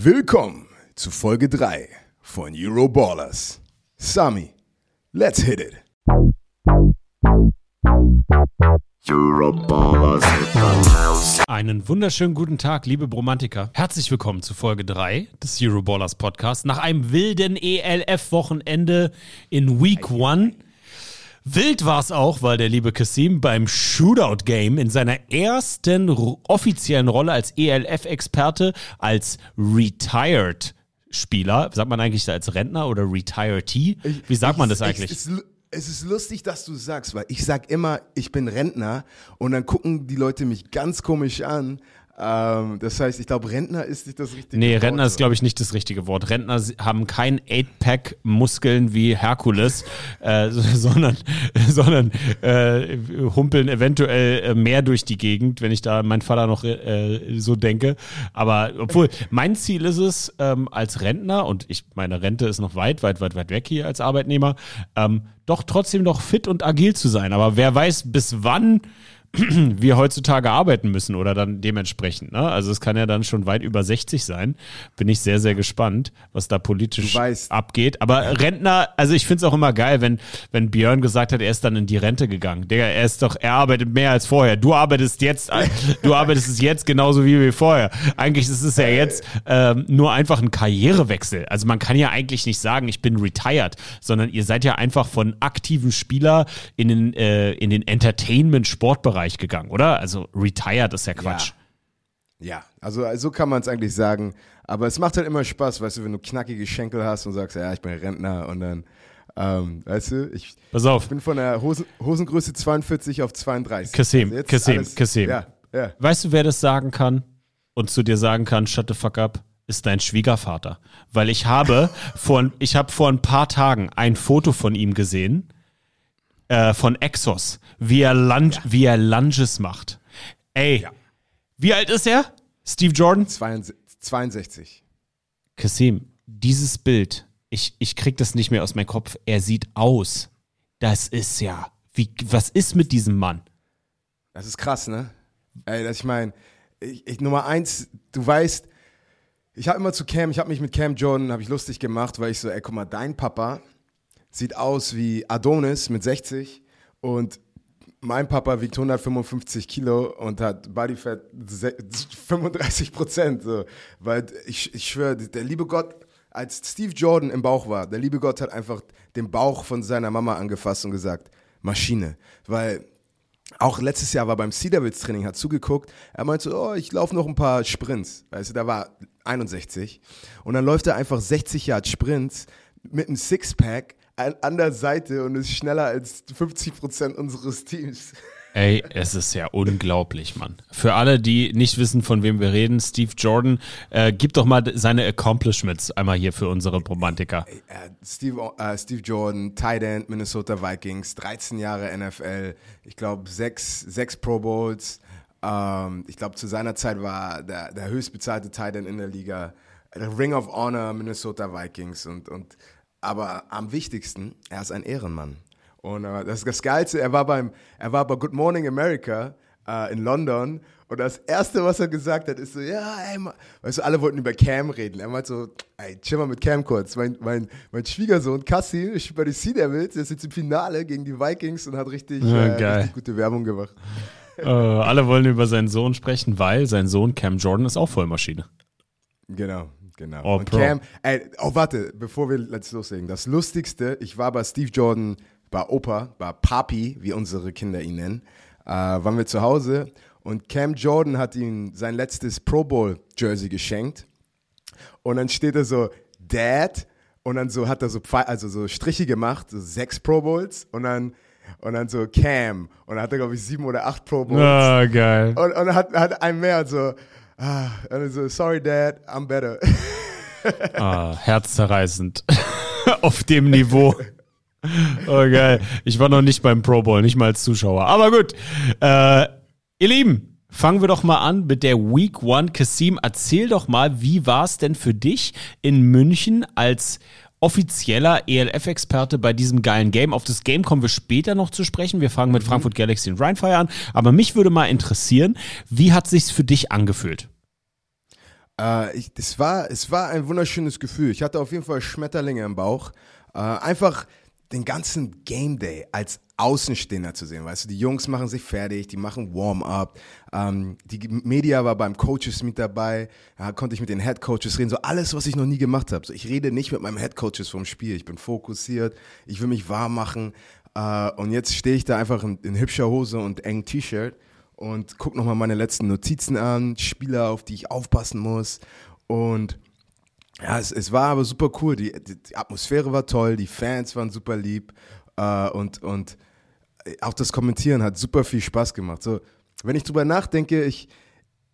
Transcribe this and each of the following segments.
Willkommen zu Folge 3 von Euroballers. Sami, let's hit it. Euroballers in the house. Einen wunderschönen guten Tag, liebe Bromantiker. Herzlich willkommen zu Folge 3 des Euroballers Podcast. Nach einem wilden ELF-Wochenende in Week 1. Wild war es auch, weil der liebe Kasim beim Shootout-Game in seiner ersten offiziellen Rolle als ELF-Experte, als Retired Spieler, sagt man eigentlich als Rentner oder Retiretee? Wie sagt man das Ich- eigentlich? Es ist, es ist lustig, dass du sagst, weil ich sag immer, ich bin Rentner und dann gucken die Leute mich ganz komisch an. Ähm, das heißt, ich glaube, Rentner ist nicht das richtige Nee, Wort. Rentner ist, glaube ich, nicht das richtige Wort. Rentner haben kein Eight-Pack-Muskeln wie Herkules, äh, so- sondern, sondern äh, humpeln eventuell äh, mehr durch die Gegend, wenn ich da mein Vater noch äh, so denke. Aber obwohl, mein Ziel ist es, ähm, als Rentner, und ich meine Rente ist noch weit, weit, weit, weit weg hier als Arbeitnehmer, ähm, doch trotzdem noch fit und agil zu sein. Aber wer weiß, bis wann wir heutzutage arbeiten müssen oder dann dementsprechend. Ne? Also es kann ja dann schon weit über 60 sein. Bin ich sehr, sehr gespannt, was da politisch abgeht. Aber Rentner, also ich finde es auch immer geil, wenn, wenn Björn gesagt hat, er ist dann in die Rente gegangen. Digga, er ist doch, er arbeitet mehr als vorher. Du arbeitest jetzt, du arbeitest es jetzt genauso wie wir vorher. Eigentlich ist es ja jetzt ähm, nur einfach ein Karrierewechsel. Also man kann ja eigentlich nicht sagen, ich bin retired, sondern ihr seid ja einfach von aktiven Spieler in den, äh, in den Entertainment-Sportbereich gegangen, oder? Also retired ist ja Quatsch. Ja, also so kann man es eigentlich sagen. Aber es macht halt immer Spaß, weißt du, wenn du knackige Schenkel hast und sagst, ja, ich bin Rentner und dann, ähm, weißt du, ich, Pass auf. ich bin von der Hosen, Hosengröße 42 auf 32. Kassim, Also Kassim, alles- Kassim. Ja, ja. Weißt du, wer das sagen kann und zu dir sagen kann, shut the fuck up? Ist dein Schwiegervater. Weil ich habe vor, ich habe vor ein paar Tagen ein Foto von ihm gesehen, äh, von Exos, wie er, Lunge, wie er Lunges macht. Ey, wie alt ist er? Steve Jordan? 62. 62. Kassim, dieses Bild, ich, ich krieg das nicht mehr aus meinem Kopf. Er sieht aus. Das ist ja, wie, was ist mit diesem Mann? Das ist krass, ne? Ey, das, ich meine, ich, ich, Nummer eins, du weißt, ich habe immer zu Cam, ich habe mich mit Cam Jordan, habe ich lustig gemacht, weil ich so, ey, guck mal, dein Papa sieht aus wie Adonis mit 60 und mein Papa wiegt 155 Kilo und hat Bodyfat se- 35 Prozent. So. Weil ich, ich schwöre, der liebe Gott, als Steve Jordan im Bauch war, der liebe Gott hat einfach den Bauch von seiner Mama angefasst und gesagt, Maschine. Weil auch letztes Jahr war beim Devils Training, hat zugeguckt. Er meinte so, oh, ich laufe noch ein paar Sprints. Weißt du, da war 61. Und dann läuft er einfach 60 Yard Sprints mit einem Sixpack an, der Seite und ist schneller als 50 Prozent unseres Teams. Ey, es ist ja unglaublich, Mann. Für alle, die nicht wissen, von wem wir reden, Steve Jordan, äh, gib doch mal seine Accomplishments einmal hier für unsere Romantiker. Äh, Steve, äh, Steve Jordan, Tight End, Minnesota Vikings, 13 Jahre NFL, ich glaube sechs, sechs Pro Bowls. Ähm, ich glaube, zu seiner Zeit war der, der höchstbezahlte Tight End in der Liga. Ring of Honor, Minnesota Vikings. Und, und, aber am wichtigsten, er ist ein Ehrenmann. Und äh, das ist das Geilste, er war, beim, er war bei Good Morning America äh, in London und das Erste, was er gesagt hat, ist so, ja, ey, ma- weißt du, alle wollten über Cam reden. Er meinte so, ey, chill mal mit Cam kurz. Mein, mein, mein Schwiegersohn Cassie spielt bei den Sea Devils, der ist jetzt im Finale gegen die Vikings und hat richtig, Ja, äh, richtig gute Werbung gemacht. Äh, alle wollen über seinen Sohn sprechen, weil sein Sohn Cam Jordan ist auch Vollmaschine. Genau, genau. Oh, und Pro. Cam, ey, oh, warte, bevor wir jetzt loslegen. Das Lustigste, ich war bei Steve Jordan, bei Opa, bei Papi, wie unsere Kinder ihn nennen, äh, waren wir zu Hause und Cam Jordan hat ihm sein letztes Pro Bowl Jersey geschenkt und dann steht er so, Dad, und dann so hat er so, also so Striche gemacht, so sechs Pro Bowls und dann, und dann so Cam und dann hat er, glaube ich, sieben oder acht Pro Bowls. Ah, geil. Und, und hat, hat ein mehr und so, ah, und so, sorry Dad, I'm better. Ah, herzzerreißend. Auf dem Niveau. Oh, geil. Ich war noch nicht beim Pro Bowl, nicht mal als Zuschauer. Aber gut. Äh, ihr Lieben, fangen wir doch mal an mit der Week One. Kasim, erzähl doch mal, wie war es denn für dich in München als offizieller ELF-Experte bei diesem geilen Game. Auf das Game kommen wir später noch zu sprechen. Wir fangen mit Frankfurt Galaxy und Rheinfire an. Aber mich würde mal interessieren, wie hat sich's für dich angefühlt? Äh, ich, es, war, es war ein wunderschönes Gefühl. Ich hatte auf jeden Fall Schmetterlinge im Bauch. Äh, einfach den ganzen Game Day als Außenstehender zu sehen. Weißt du, die Jungs machen sich fertig, die machen Warm-up. Ähm, die Media war beim Coaches mit dabei. Da konnte ich mit den Head Coaches reden. So alles, was ich noch nie gemacht habe. So, ich rede nicht mit meinem Head Coaches vom Spiel. Ich bin fokussiert. Ich will mich warm machen. Äh, und jetzt stehe ich da einfach in, in hübscher Hose und engen T-Shirt und gucke nochmal meine letzten Notizen an, Spieler, auf die ich aufpassen muss. Und ja, es, es war aber super cool. Die, die, die Atmosphäre war toll, die Fans waren super lieb äh, und, und auch das Kommentieren hat super viel Spaß gemacht. So, wenn ich drüber nachdenke, ich,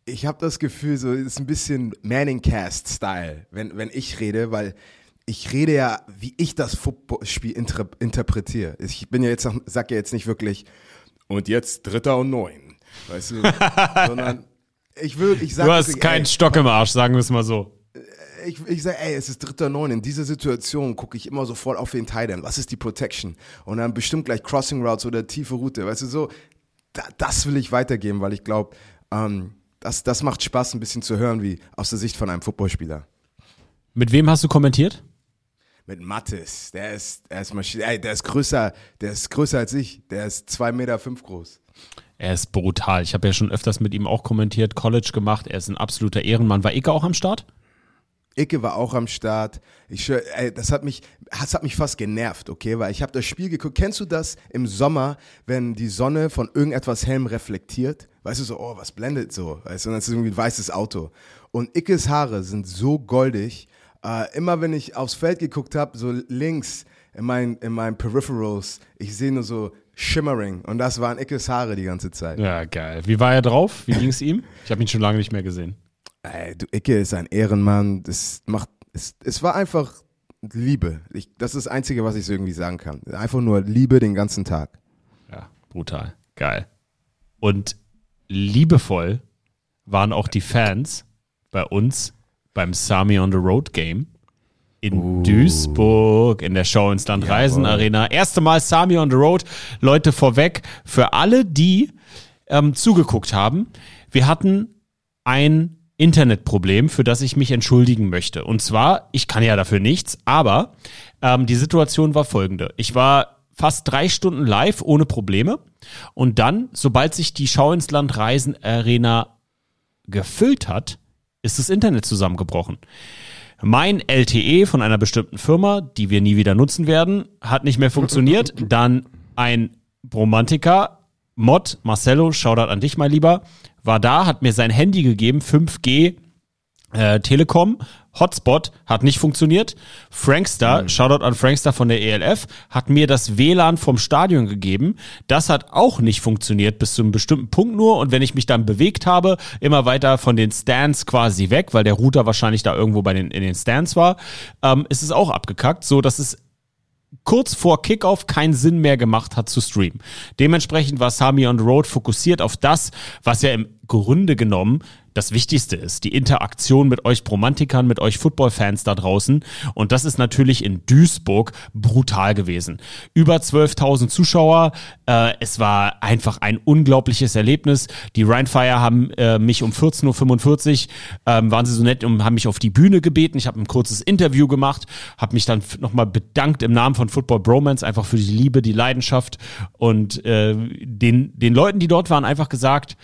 ich habe das Gefühl, so ist ein bisschen Manning-Cast-Style, wenn, wenn ich rede, weil ich rede ja, wie ich das Footballspiel inter interpretiere. Ich bin ja jetzt, sag ja jetzt nicht wirklich, und jetzt Dritter und Neun, weißt du, sondern ich will, ich sag Du hast keinen Stock im Arsch, sagen wir es mal so. Ich, ich sage, ey, es ist dritter Neun. In dieser Situation gucke ich immer sofort auf den Tight End. Was ist die Protection? Und dann bestimmt gleich Crossing Routes oder tiefe Route. Weißt du, so, da, das will ich weitergeben, weil ich glaube, ähm, das, das macht Spaß, ein bisschen zu hören, wie aus der Sicht von einem Footballspieler. Mit wem hast du kommentiert? Mit Mattes, der ist, der ist Maschine, ey, der ist größer, der ist größer als ich. Der ist zwei Meter fünf groß. Er ist brutal. Ich habe ja schon öfters mit ihm auch kommentiert, College gemacht. Er ist ein absoluter Ehrenmann. War Icke auch am Start? Icke war auch am Start. Ich, ey, das hat mich, das hat mich fast genervt, okay, weil ich habe das Spiel geguckt. Kennst du das im Sommer, wenn die Sonne von irgendetwas hellem reflektiert? Weißt du so, oh, was blendet so? Weißt du, und das ist irgendwie ein weißes Auto. Und Ickes Haare sind so goldig. Äh, immer wenn ich aufs Feld geguckt habe, so links in meinen in meinen Peripherals, ich sehe nur so Shimmering und das waren Ickes Haare die ganze Zeit. Ja, geil. Wie war er drauf? Wie ging es ihm? Ich habe ihn schon lange nicht mehr gesehen. Ey, du, Icke ist ein Ehrenmann. Das macht, es, es war einfach Liebe. Ich, das ist das Einzige, was ich so irgendwie sagen kann. Einfach nur Liebe den ganzen Tag. Ja, brutal. Geil. Und liebevoll waren auch die Fans bei uns beim Sami on the Road Game in Duisburg in der Show ins Land Reisen Arena. Erste Mal Sami on the Road. Leute vorweg, für alle, die ähm, zugeguckt haben, wir hatten ein Internetproblem, für das ich mich entschuldigen möchte. Und zwar, ich kann ja dafür nichts, aber ähm, die Situation war folgende. Ich war fast drei Stunden live ohne Probleme. Und dann, sobald sich die Schau ins Land Reisen Arena gefüllt hat, ist das Internet zusammengebrochen. Mein LTE von einer bestimmten Firma, die wir nie wieder nutzen werden, hat nicht mehr funktioniert. Dann ein Bromantiker, Mod, Marcello, Shoutout an dich, mein Lieber, war da, hat mir sein Handy gegeben, 5G äh, Telekom, Hotspot hat nicht funktioniert. Frankster, Shoutout an Frankster von der ELF, hat mir das WLAN vom Stadion gegeben. Das hat auch nicht funktioniert bis zu einem bestimmten Punkt nur. Und wenn ich mich dann bewegt habe, immer weiter von den Stands quasi weg, weil der Router wahrscheinlich da irgendwo bei den, in den Stands war, ähm, ist es auch abgekackt, so dass es kurz vor Kickoff keinen Sinn mehr gemacht hat zu streamen. Dementsprechend war Sami on the Road fokussiert auf das, was ja im Grunde genommen das Wichtigste ist, die Interaktion mit euch Romantikern, mit euch Football-Fans da draußen. Und das ist natürlich in Duisburg brutal gewesen. Über 12.000 Zuschauer. Äh, es war einfach ein unglaubliches Erlebnis. Die Rheinfire haben äh, mich um 14.45 Uhr, ähm, waren sie so nett und haben mich auf die Bühne gebeten. Ich habe ein kurzes Interview gemacht, habe mich dann nochmal bedankt im Namen von Football Bromance, einfach für die Liebe, die Leidenschaft und äh, den, den Leuten, die dort waren, einfach gesagt,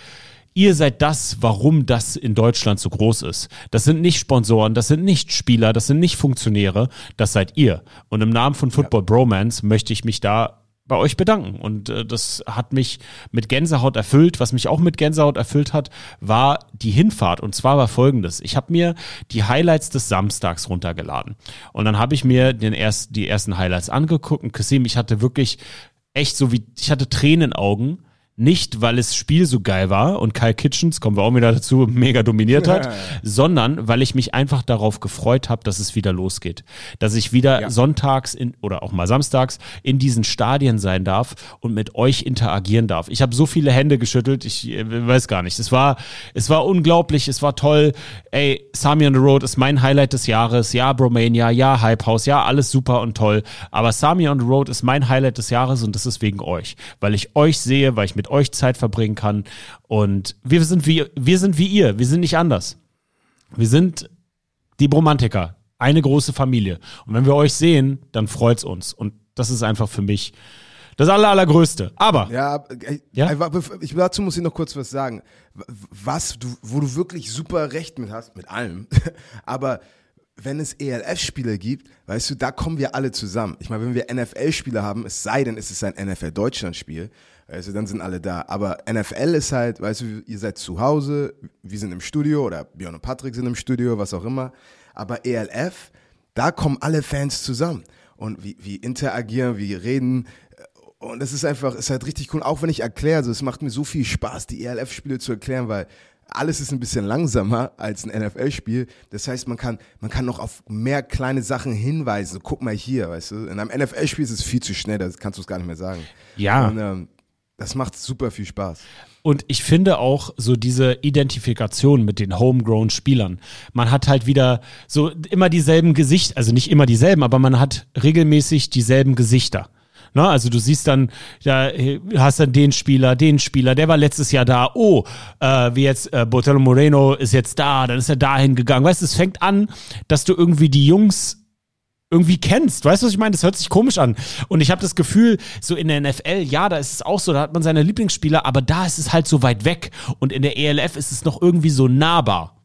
Ihr seid das, warum das in Deutschland so groß ist. Das sind nicht Sponsoren, das sind nicht Spieler, das sind nicht Funktionäre, das seid ihr. Und im Namen von Football Bromance möchte ich mich da bei euch bedanken. Und äh, das hat mich mit Gänsehaut erfüllt. Was mich auch mit Gänsehaut erfüllt hat, war die Hinfahrt. Und zwar war folgendes. Ich habe mir die Highlights des Samstags runtergeladen. Und dann habe ich mir den erst, die ersten Highlights angeguckt. Und Kasim, ich hatte wirklich echt so wie, ich hatte Tränen in den Augen. Nicht, weil das Spiel so geil war und Kyle Kitchens, kommen wir auch wieder dazu, mega dominiert hat, sondern weil ich mich einfach darauf gefreut habe, dass es wieder losgeht. Dass ich wieder Ja. sonntags in, oder auch mal samstags in diesen Stadien sein darf und mit euch interagieren darf. Ich habe so viele Hände geschüttelt, ich äh, weiß gar nicht. Es war, es war unglaublich, es war toll. Ey, Sami on the Road ist mein Highlight des Jahres. Ja, Bromania, ja, Hype House, ja, alles super und toll. Aber Sami on the Road ist mein Highlight des Jahres und das ist wegen euch. Weil ich euch sehe, weil ich mit euch Zeit verbringen kann. Und wir sind wie, wir sind wie ihr, wir sind nicht anders. Wir sind die Bromantiker, eine große Familie. Und wenn wir euch sehen, dann freut's uns. Und das ist einfach für mich das aller, allergrößte. Aber Ja, äh, Ja? ich, dazu muss ich noch kurz was sagen. Was, du, wo du wirklich super recht mit hast, mit allem, aber wenn es ELF-Spiele gibt, weißt du, da kommen wir alle zusammen. Ich meine, wenn wir NFL-Spiele haben, es sei denn, es ist ein NFL-Deutschland-Spiel, also dann sind alle da. Aber NFL ist halt, weißt du, ihr seid zu Hause, wir sind im Studio oder Björn und Patrick sind im Studio, was auch immer. Aber ELF, da kommen alle Fans zusammen. Und wie, wie interagieren, wie reden, und es ist einfach, es ist halt richtig cool, auch wenn ich erkläre, also es macht mir so viel Spaß, die ELF-Spiele zu erklären, weil alles ist ein bisschen langsamer als ein NFL-Spiel. Das heißt, man kann, man kann noch auf mehr kleine Sachen hinweisen. Guck mal hier, weißt du. In einem NFL-Spiel ist es viel zu schnell, das kannst du es gar nicht mehr sagen. Ja. Und, ähm, das macht super viel Spaß. Und ich finde auch so diese Identifikation mit den Homegrown-Spielern. Man hat halt wieder so immer dieselben Gesichter, also nicht immer dieselben, aber man hat regelmäßig dieselben Gesichter. Ne, also du siehst dann, da äh, hast dann den Spieler, den Spieler, der war letztes Jahr da, oh, äh, wie jetzt äh, Botello Moreno ist jetzt da, dann ist er dahin gegangen. Weißt du, es fängt an, dass du irgendwie die Jungs irgendwie kennst. Weißt du, was ich meine? Das hört sich komisch an. Und ich habe das Gefühl, so in der NFL, ja, da ist es auch so, da hat man seine Lieblingsspieler, aber da ist es halt so weit weg. Und in der ELF ist es noch irgendwie so nahbar.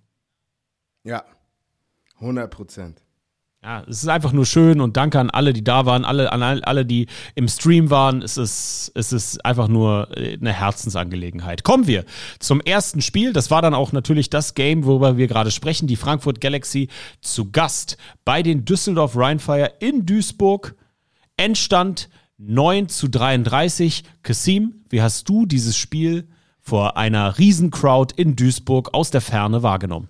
Ja, 100 Prozent. Ja, es ist einfach nur schön und danke an alle, die da waren, alle, an all- alle, die im Stream waren. Es ist, es ist einfach nur äh, eine Herzensangelegenheit. Kommen wir zum ersten Spiel. Das war dann auch natürlich das Game, worüber wir gerade sprechen. Die Frankfurt Galaxy zu Gast bei den Düsseldorf Rheinfire in Duisburg. Endstand 9 zu 33. Kasim, wie hast du dieses Spiel vor einer Riesencrowd in Duisburg aus der Ferne wahrgenommen?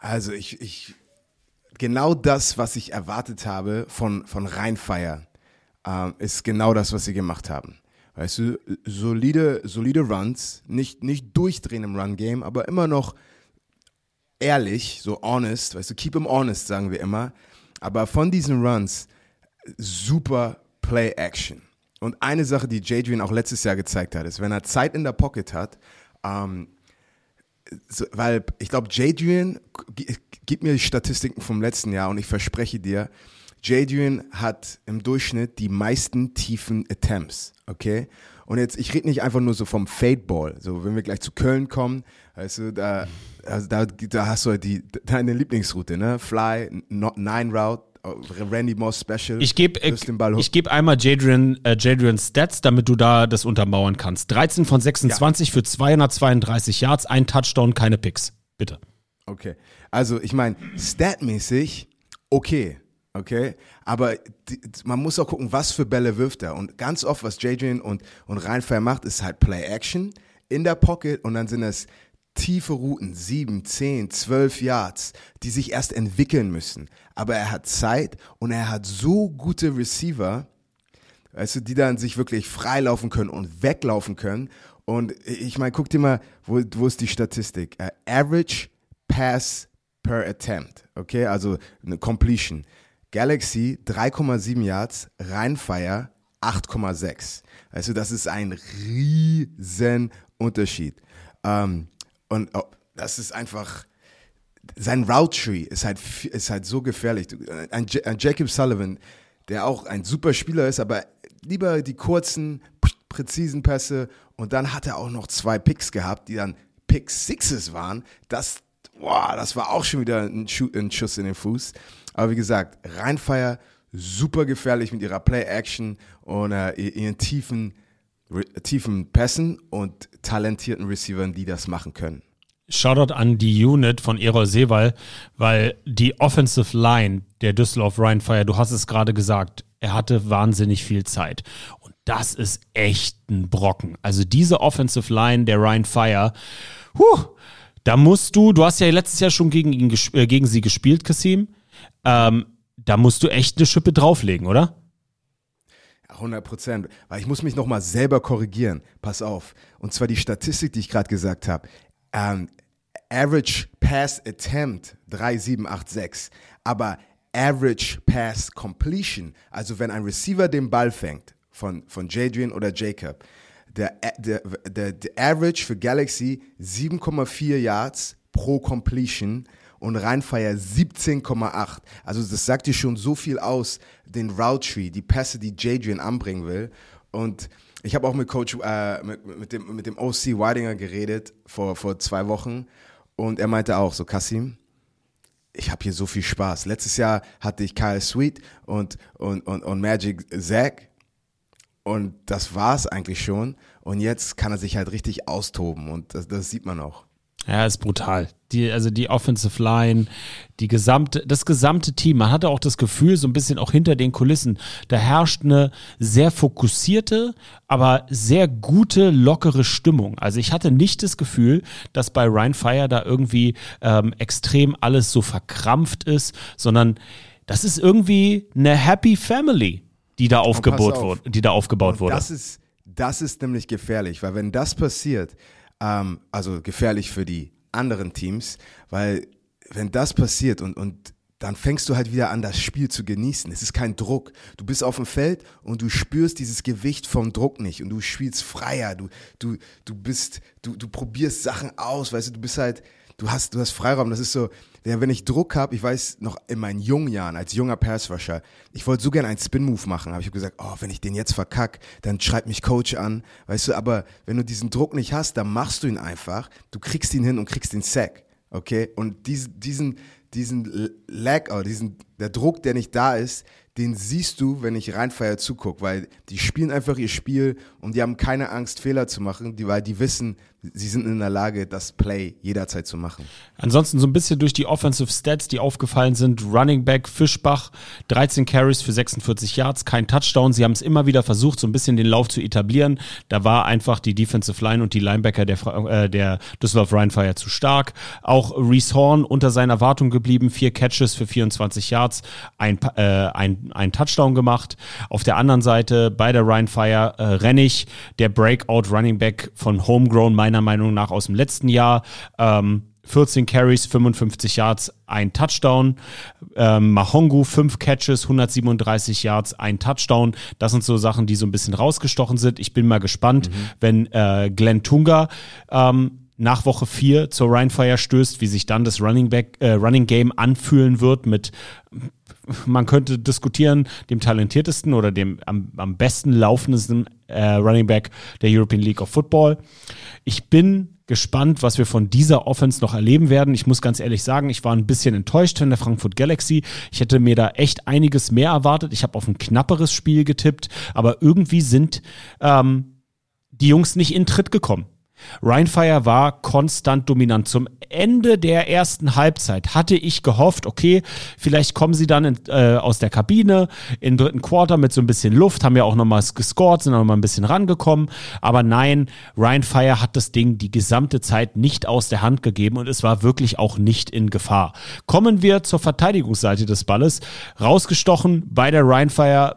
Also ich, ich, genau das, was ich erwartet habe von, von Rheinfire, ähm, ist genau das, was sie gemacht haben. Weißt du, solide, solide Runs, nicht, nicht durchdrehen im Run-Game, aber immer noch ehrlich, so honest, weißt du, keep them honest, sagen wir immer. Aber von diesen Runs, super Play-Action. Und eine Sache, die Jadrian auch letztes Jahr gezeigt hat, ist, wenn er Zeit in der Pocket hat, ähm, weil ich glaube, Jadrian, gib mir die Statistiken vom letzten Jahr und ich verspreche dir, Jadrian hat im Durchschnitt die meisten tiefen Attempts, okay? Und jetzt, ich rede nicht einfach nur so vom Fadeball, so wenn wir gleich zu Köln kommen, weißt du, da, also da, da hast du halt die, deine Lieblingsroute, ne? Fly, Nine Route, Randy Moss Special. Ich gebe ich geb einmal Jadrian, äh, Jadrian Stats, damit du da das untermauern kannst. 13 von 26 für 232 Yards, ein Touchdown, keine Picks. Bitte. Okay. Also, ich meine, statmäßig, okay. Okay. Aber die, man muss auch gucken, was für Bälle wirft er. Und ganz oft, was Jadrian und, und Rheinfire macht, ist halt Play-Action in der Pocket und dann sind es tiefe Routen, sieben, zehn, zwölf Yards, die sich erst entwickeln müssen. Aber er hat Zeit und er hat so gute Receiver, weißt du, die dann sich wirklich freilaufen können und weglaufen können. Und ich meine, guck dir mal, wo, wo ist die Statistik? Äh, average Pass per Attempt, okay, also eine Completion. Galaxy 3,7 Yards, Rheinfire 8,6. Also das ist ein riesen Unterschied. Ähm, und oh, das ist einfach, sein Route Tree ist halt, ist halt so gefährlich. Ein, ein Jacob Sullivan, der auch ein super Spieler ist, aber lieber die kurzen, präzisen Pässe und dann hat er auch noch zwei Picks gehabt, die dann Pick Sixes waren. Das, boah, das war auch schon wieder ein, Schu ein Schuss in den Fuß. Aber wie gesagt, Rheinfire super gefährlich mit ihrer Play-Action und äh, ihren tiefen, tiefen Pässen und talentierten Receivern, die das machen können. Shoutout an die Unit von Erol Seewall, weil die Offensive Line der Düsseldorf Rheinfire, du hast es gerade gesagt, er hatte wahnsinnig viel Zeit. Und das ist echt ein Brocken. Also diese Offensive Line der Rheinfire, huh, da musst du, du hast ja letztes Jahr schon gegen, ihn, äh, gegen sie gespielt, Kasim, ähm, da musst du echt eine Schippe drauflegen, oder? 100 Prozent. Weil ich muss mich nochmal selber korrigieren. Pass auf. Und zwar die Statistik, die ich gerade gesagt habe. Ähm, Average Pass Attempt 3786. Aber Average Pass Completion, also wenn ein Receiver den Ball fängt, von, von Jadrian oder Jacob, der, der, der, der Average für Galaxy 7,4 Yards pro Completion und Rheinfire 17,8. Also das sagt dir schon so viel aus, den Route Tree, die Pässe, die Jadrian anbringen will. Und ich habe auch mit Coach, äh, mit, mit, dem, mit dem OC Weidinger geredet vor, vor zwei Wochen und er meinte auch so, Kassim, ich habe hier so viel Spaß. Letztes Jahr hatte ich Kyle Sweet und, und, und, und Magic Zach und das war's eigentlich schon. Und jetzt kann er sich halt richtig austoben und das, das sieht man auch. Ja, ist brutal. Die, also die Offensive Line, die gesamte, das gesamte Team. Man hatte auch das Gefühl, so ein bisschen auch hinter den Kulissen, da herrscht eine sehr fokussierte, aber sehr gute, lockere Stimmung. Also ich hatte nicht das Gefühl, dass bei Ryan Fire da irgendwie ähm, extrem alles so verkrampft ist, sondern das ist irgendwie eine Happy Family, die da aufgebaut wurde, die da aufgebaut wurde. Das ist, das ist nämlich gefährlich, weil wenn das passiert, ähm, also gefährlich für die anderen Teams, weil wenn das passiert und, und dann fängst du halt wieder an, das Spiel zu genießen. Es ist kein Druck. Du bist auf dem Feld und du spürst dieses Gewicht vom Druck nicht und du spielst freier. Du, du, du bist, du, du probierst Sachen aus, weißt du, du bist halt, du hast, du hast Freiraum. Das ist so, ja, wenn ich Druck habe, ich weiß noch in meinen jungen Jahren als junger Passrusher, ich wollte so gerne einen Spin-Move machen, aber ich habe gesagt, oh, wenn ich den jetzt verkack, dann schreibt mich Coach an, weißt du, aber wenn du diesen Druck nicht hast, dann machst du ihn einfach, du kriegst ihn hin und kriegst den Sack, okay? Und diesen, diesen, diesen Lag, oder diesen, der Druck, der nicht da ist, den siehst du, wenn ich Rheinfeier zugucke, weil die spielen einfach ihr Spiel und die haben keine Angst, Fehler zu machen, die, weil die wissen, sie sind in der Lage, das Play jederzeit zu machen. Ansonsten so ein bisschen durch die Offensive Stats, die aufgefallen sind. Running Back Fischbach, 13 Carries für 46 Yards, kein Touchdown. Sie haben es immer wieder versucht, so ein bisschen den Lauf zu etablieren. Da war einfach die Defensive Line und die Linebacker der, äh, der Düsseldorf Rheinfire zu stark. Auch Reese Horn unter seiner Erwartung geblieben, vier Catches für 24 Yards, ein, äh, ein, ein Touchdown gemacht. Auf der anderen Seite bei der Rheinfire äh, Rennig, der Breakout Running Back von Homegrown, meiner Meinung nach aus dem letzten Jahr. Ähm, 14 Carries, 55 Yards, ein Touchdown. Ähm, Mahongu, 5 Catches, 137 Yards, ein Touchdown. Das sind so Sachen, die so ein bisschen rausgestochen sind. Ich bin mal gespannt, wenn äh, Glenn Tunga ähm, nach Woche 4 zur Rheinfire stößt, wie sich dann das Running, Back, äh, Running Game anfühlen wird mit man könnte diskutieren, dem talentiertesten oder dem am, am besten laufendsten äh, Running Back der European League of Football. Ich bin gespannt, was wir von dieser Offense noch erleben werden. Ich muss ganz ehrlich sagen, ich war ein bisschen enttäuscht von der Frankfurt Galaxy. Ich hätte mir da echt einiges mehr erwartet. Ich habe auf ein knapperes Spiel getippt, aber irgendwie sind ähm, die Jungs nicht in Tritt gekommen. Rheinfire war konstant dominant. Zum Ende der ersten Halbzeit hatte ich gehofft, okay, vielleicht kommen sie dann in, äh, aus der Kabine im dritten Quarter mit so ein bisschen Luft, haben ja auch nochmal gescored, sind nochmal ein bisschen rangekommen. Aber nein, Rheinfire hat das Ding die gesamte Zeit nicht aus der Hand gegeben und es war wirklich auch nicht in Gefahr. Kommen wir zur Verteidigungsseite des Balles. Rausgestochen bei der Rheinfire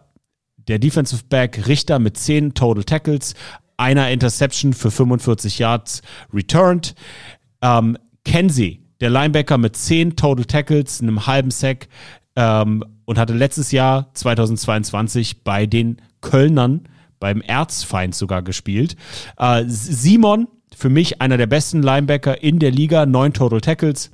der Defensive Back Richter mit 10 Total Tackles, einer Interception für 45 Yards returned. Ähm, Kenzie, der Linebacker mit 10 Total Tackles, einem halben Sack ähm, und hatte letztes Jahr 2022 bei den Kölnern beim Erzfeind sogar gespielt. Äh, Simon, für mich einer der besten Linebacker in der Liga, 9 Total Tackles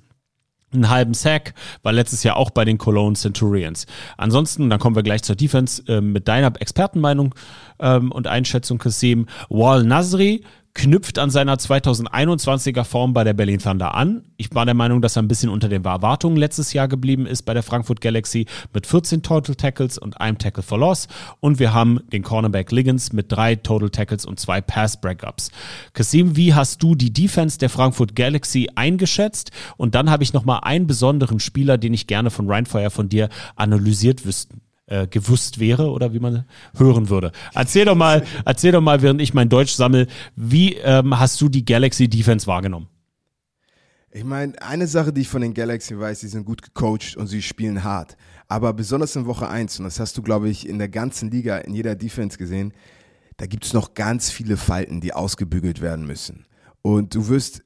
einen halben Sack, war letztes Jahr auch bei den Cologne Centurions. Ansonsten, dann kommen wir gleich zur Defense äh, mit deiner Expertenmeinung ähm, und Einschätzung, Kassim. Wal Nasri knüpft an seiner 2021er Form bei der Berlin Thunder an. Ich war der Meinung, dass er ein bisschen unter den Erwartungen letztes Jahr geblieben ist bei der Frankfurt Galaxy mit 14 Total Tackles und einem Tackle for Loss. Und wir haben den Cornerback Liggins mit drei Total Tackles und zwei Pass Breakups. Kasim, wie hast du die Defense der Frankfurt Galaxy eingeschätzt? Und dann habe ich nochmal einen besonderen Spieler, den ich gerne von Rheinfire von dir analysiert wüssten äh, gewusst wäre oder wie man hören würde. Erzähl doch mal, erzähl doch mal, während ich mein Deutsch sammle, wie ähm, hast du die Galaxy Defense wahrgenommen? Ich meine, eine Sache, die ich von den Galaxy weiß, sie sind gut gecoacht und sie spielen hart. Aber besonders in Woche 1, und das hast du, glaube ich, in der ganzen Liga, in jeder Defense gesehen, da gibt es noch ganz viele Falten, die ausgebügelt werden müssen. Und du wirst,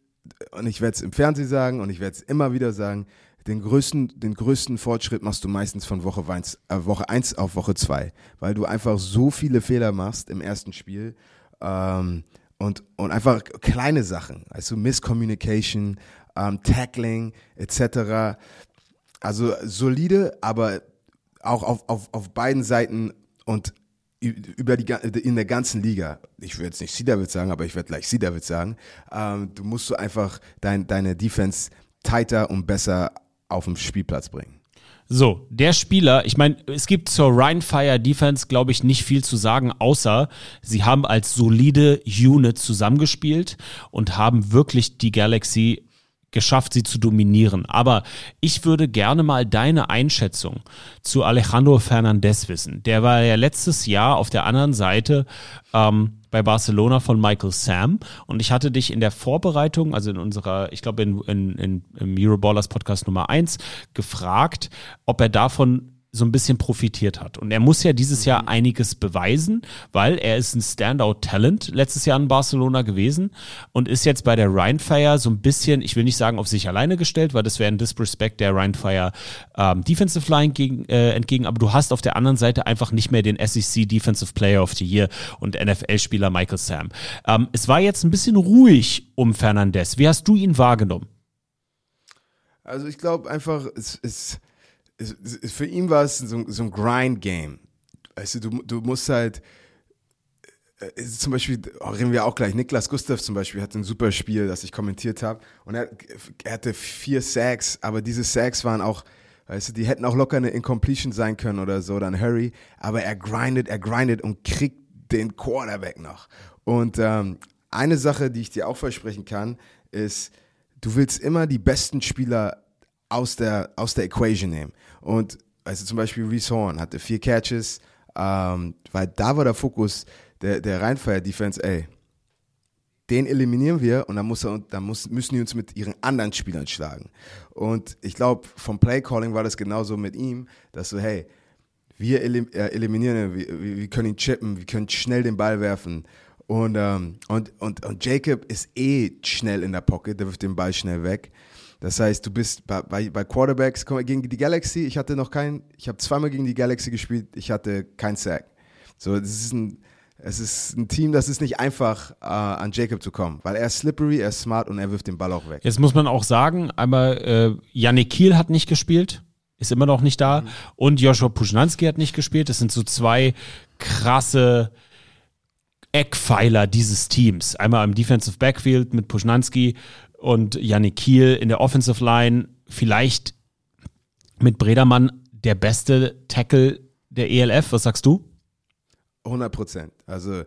und ich werde es im Fernsehen sagen und ich werde es immer wieder sagen, den größten, den größten Fortschritt machst du meistens von Woche 1, äh, Woche 1 auf Woche 2, weil du einfach so viele Fehler machst im ersten Spiel ähm, und, und einfach kleine Sachen, also Misscommunication, ähm, Tackling etc. Also solide, aber auch auf, auf, auf beiden Seiten und über die in der ganzen Liga, ich würde jetzt nicht Sidavid sagen, aber ich werde gleich Sidavid sagen, ähm, du musst du einfach dein, deine Defense tighter und besser auf den Spielplatz bringen. So, der Spieler, ich meine, es gibt zur Rhine Fire Defense, glaube ich, nicht viel zu sagen, außer sie haben als solide Unit zusammengespielt und haben wirklich die Galaxy geschafft, sie zu dominieren. Aber ich würde gerne mal deine Einschätzung zu Alejandro Fernandez wissen. Der war ja letztes Jahr auf der anderen Seite ähm, bei Barcelona von Michael Sam. Und ich hatte dich in der Vorbereitung, also in unserer, ich glaube in, in, in, im Euroballers Podcast Nummer eins gefragt, ob er davon so ein bisschen profitiert hat. Und er muss ja dieses Jahr einiges beweisen, weil er ist ein Standout-Talent letztes Jahr in Barcelona gewesen und ist jetzt bei der Rheinfire so ein bisschen, ich will nicht sagen auf sich alleine gestellt, weil das wäre ein Disrespect der Rheinfire ähm, Defensive Line gegen, äh, entgegen, aber du hast auf der anderen Seite einfach nicht mehr den SEC Defensive Player of the Year und NFL-Spieler Michael Sam. Ähm, es war jetzt ein bisschen ruhig um Fernandez. Wie hast du ihn wahrgenommen? Also ich glaube einfach, es ist für ihn war es so, so ein Grind-Game. Weißt du, du, musst halt, äh, zum Beispiel, oh, reden wir auch gleich, Niklas Gustav zum Beispiel hatte ein super Spiel, das ich kommentiert habe. Und er, er, hatte vier Sacks, aber diese Sacks waren auch, weißt du, die hätten auch locker eine Incompletion sein können oder so, dann Hurry. Aber er grindet, er grindet und kriegt den Quarterback noch. Und ähm, eine Sache, die ich dir auch versprechen kann, ist, du willst immer die besten Spieler aus der, aus der Equation nehmen. Und also zum Beispiel Reese Horn hatte vier Catches, ähm, weil da war der Fokus der, der Rheinfire-Defense, ey, den eliminieren wir und dann, muss er, dann muss, müssen die uns mit ihren anderen Spielern schlagen. Und ich glaube, vom Playcalling war das genauso mit ihm, dass so, hey, wir elim äh, eliminieren wir, wir, können ihn chippen, wir können schnell den Ball werfen. Und, ähm, und, und, und Jacob ist eh schnell in der Pocket, der wirft den Ball schnell weg. Das heißt, du bist bei, bei, bei Quarterbacks gegen die Galaxy. Ich hatte noch keinen, ich habe zweimal gegen die Galaxy gespielt, ich hatte keinen Sack. So, das ist ein, es ist ein Team, das ist nicht einfach, uh, an Jacob zu kommen, weil er ist slippery, er ist smart und er wirft den Ball auch weg. Jetzt muss man auch sagen, einmal äh, Yannick Kiel hat nicht gespielt, ist immer noch nicht da, mhm. und Joshua Puschnanski hat nicht gespielt. Das sind so zwei krasse Eckpfeiler dieses Teams. Einmal im Defensive Backfield mit Puschnanski und Yannick Kiel in der Offensive Line. Vielleicht mit Bredermann der beste Tackle der ELF. Was sagst du? 100 Prozent. Also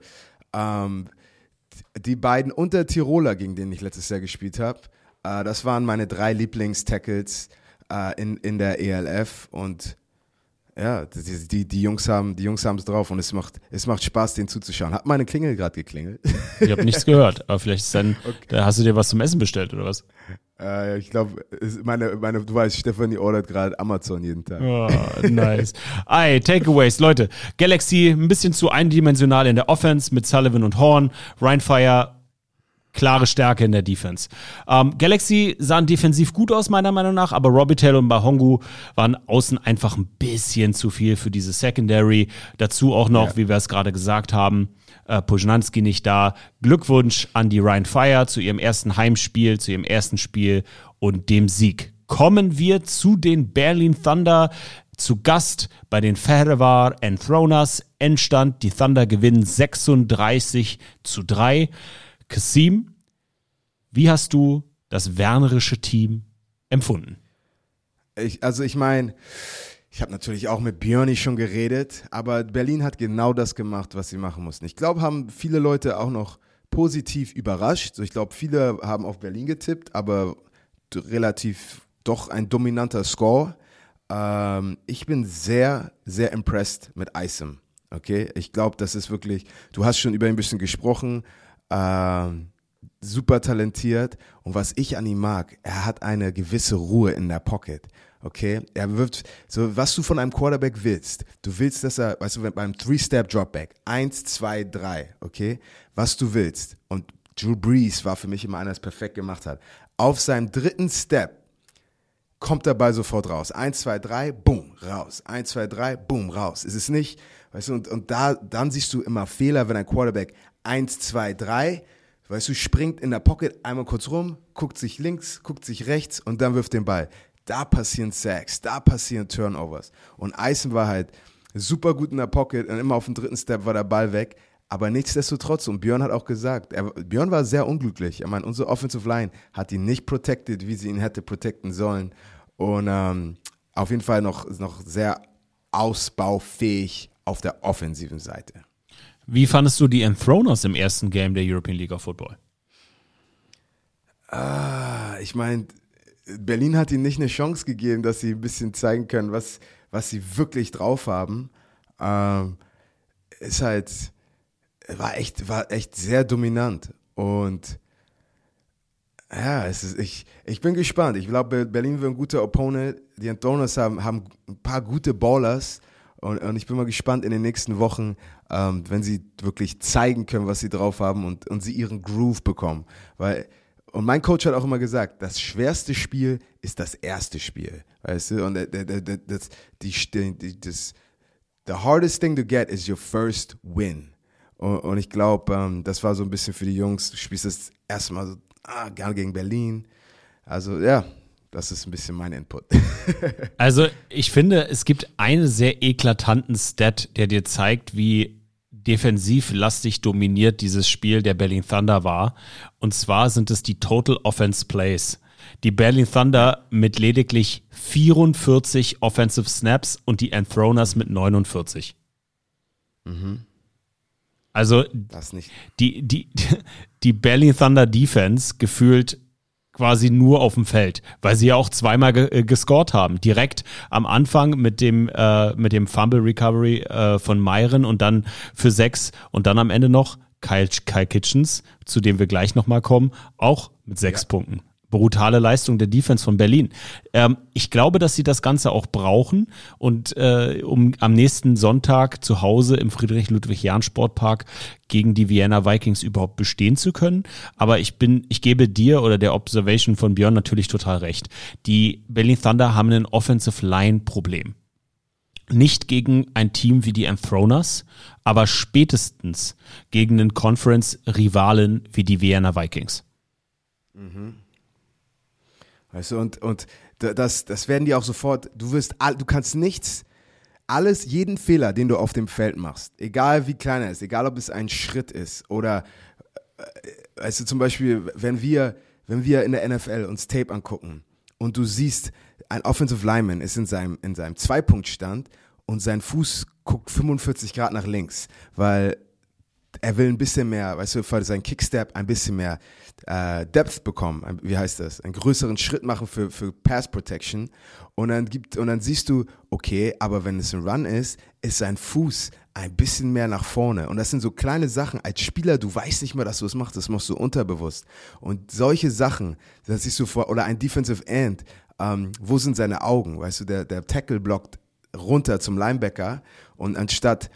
ähm, die beiden unter Tiroler, gegen denen ich letztes Jahr gespielt habe, äh, das waren meine drei Lieblings-Tackles äh, in, in der ELF und ja, die, die, die Jungs haben die Jungs haben es drauf und es macht es macht Spaß, denen zuzuschauen. Hat meine Klingel gerade geklingelt? Ich habe nichts gehört, aber vielleicht ist dann, okay. da hast du dir was zum Essen bestellt oder was? Äh, ich glaube, meine, meine, du weißt, Stefanie ordert gerade Amazon jeden Tag. Oh, nice. Ey, Takeaways, Leute. Galaxy ein bisschen zu eindimensional in der Offense mit Sullivan und Horn. Rhinefire klare Stärke in der Defense. Ähm, Galaxy sahen defensiv gut aus, meiner Meinung nach, aber Robitel und Bahongu waren außen einfach ein bisschen zu viel für diese Secondary. Dazu auch noch, ja. wie wir es gerade gesagt haben, äh, Poznanski nicht da. Glückwunsch an die Ryan Fire zu ihrem ersten Heimspiel, zu ihrem ersten Spiel und dem Sieg. Kommen wir zu den Berlin Thunder. Zu Gast bei den Ferevar Throners. Endstand, die Thunder gewinnen 36 zu 3. Kasim, wie hast du das wernerische Team empfunden? Ich, also ich meine, ich habe natürlich auch mit Björni schon geredet, aber Berlin hat genau das gemacht, was sie machen mussten. Ich glaube, haben viele Leute auch noch positiv überrascht. ich glaube, viele haben auf Berlin getippt, aber relativ doch ein dominanter Score. Ähm, ich bin sehr, sehr impressed mit Isom. Okay, ich glaube, das ist wirklich, du hast schon über ihn ein bisschen gesprochen äh, super talentiert. Und was ich an ihm mag, er hat eine gewisse Ruhe in der Pocket. Okay, er wirft so, was du von einem Quarterback willst. Du willst, dass er, weißt du, beim Three-Step-Dropback, eins, zwei, drei, okay, was du willst. Und Drew Brees war für mich immer einer, der es perfekt gemacht hat. Auf seinem dritten Step kommt der Ball sofort raus. Eins, zwei, drei, boom, raus. Eins, zwei, drei, boom, raus. Es ist nicht, weißt du, und, und da, dann siehst du immer Fehler, wenn ein Quarterback 1, 2, 3, weißt du, springt in der Pocket einmal kurz rum, guckt sich links, guckt sich rechts und dann wirft den Ball. Da passieren Sacks, da passieren Turnovers. Und Eisen war halt super gut in der Pocket und immer auf dem dritten Step war der Ball weg. Aber nichtsdestotrotz, und Björn hat auch gesagt, er, Björn war sehr unglücklich. Ich meine, unsere Offensive Line hat ihn nicht protected, wie sie ihn hätte protecten sollen. Und ähm, auf jeden Fall noch, noch sehr ausbaufähig auf der offensiven Seite. Wie fandest du die Enthroners im ersten Game der European League of Football? Ah, ich meine, Berlin hat ihnen nicht eine Chance gegeben, dass sie ein bisschen zeigen können, was, was sie wirklich drauf haben. Ähm, ist halt, war echt, war echt sehr dominant. Und ja, es ist, ich, ich bin gespannt. Ich glaube, Berlin wird ein guter Opponent. Die Antoners haben, haben ein paar gute Ballers. Und, und ich bin mal gespannt in den nächsten Wochen, ähm, wenn sie wirklich zeigen können, was sie drauf haben und, und sie ihren Groove bekommen. Weil, und mein Coach hat auch immer gesagt, das schwerste Spiel ist das erste Spiel. Weißt du? Und das, die, die, das, the hardest thing to get is your first win. Und, und ich glaube, ähm, das war so ein bisschen für die Jungs. Du spielst das erste Mal so, ah, gerne gegen Berlin. Also ja, das ist ein bisschen mein Input. also ich finde, es gibt einen sehr eklatanten Stat, der dir zeigt, wie defensivlastig dominiert dieses Spiel der Berlin Thunder war. Und zwar sind es die Total Offense Plays. Die Berlin Thunder mit lediglich 44 Offensive Snaps und die Enthroners mit 49. Mhm. Also die, die, die Berlin Thunder Defense gefühlt quasi nur auf dem Feld, weil sie ja auch zweimal ge äh, gescored haben. Direkt am Anfang mit dem, äh, mit dem Fumble Recovery äh, von Myron und dann für sechs und dann am Ende noch Kyle, Kyle Kitchens, zu dem wir gleich nochmal kommen, auch mit sechs ja. Punkten brutale Leistung der Defense von Berlin. Ähm, ich glaube, dass sie das Ganze auch brauchen und äh, um am nächsten Sonntag zu Hause im Friedrich-Ludwig-Jahn-Sportpark gegen die Vienna Vikings überhaupt bestehen zu können. Aber ich bin, ich gebe dir oder der Observation von Björn natürlich total recht. Die Berlin Thunder haben ein Offensive Line Problem. Nicht gegen ein Team wie die Enthroners, aber spätestens gegen einen Conference-Rivalen wie die Vienna Vikings. Mhm. Weißt du, und, und das, das werden die auch sofort, du wirst, du kannst nichts, alles, jeden Fehler, den du auf dem Feld machst, egal wie klein er ist, egal ob es ein Schritt ist oder, äh, weißt du, zum Beispiel, wenn wir, wenn wir in der NFL uns Tape angucken und du siehst, ein Offensive Lineman ist in seinem, in seinem Zweipunktstand und sein Fuß guckt 45 Grad nach links, weil er will ein bisschen mehr, weißt du, für seinen Kickstep ein bisschen mehr äh, Depth bekommen, wie heißt das, einen größeren Schritt machen für, für Pass Protection. Und dann gibt und dann siehst du, okay, aber wenn es ein Run ist, ist sein Fuß ein bisschen mehr nach vorne. Und das sind so kleine Sachen. Als Spieler, du weißt nicht mehr, dass du es machst, das machst du unterbewusst. Und solche Sachen, das siehst du vor oder ein Defensive End, ähm, wo sind seine Augen, weißt du, der der Tackle blockt runter zum Linebacker und anstatt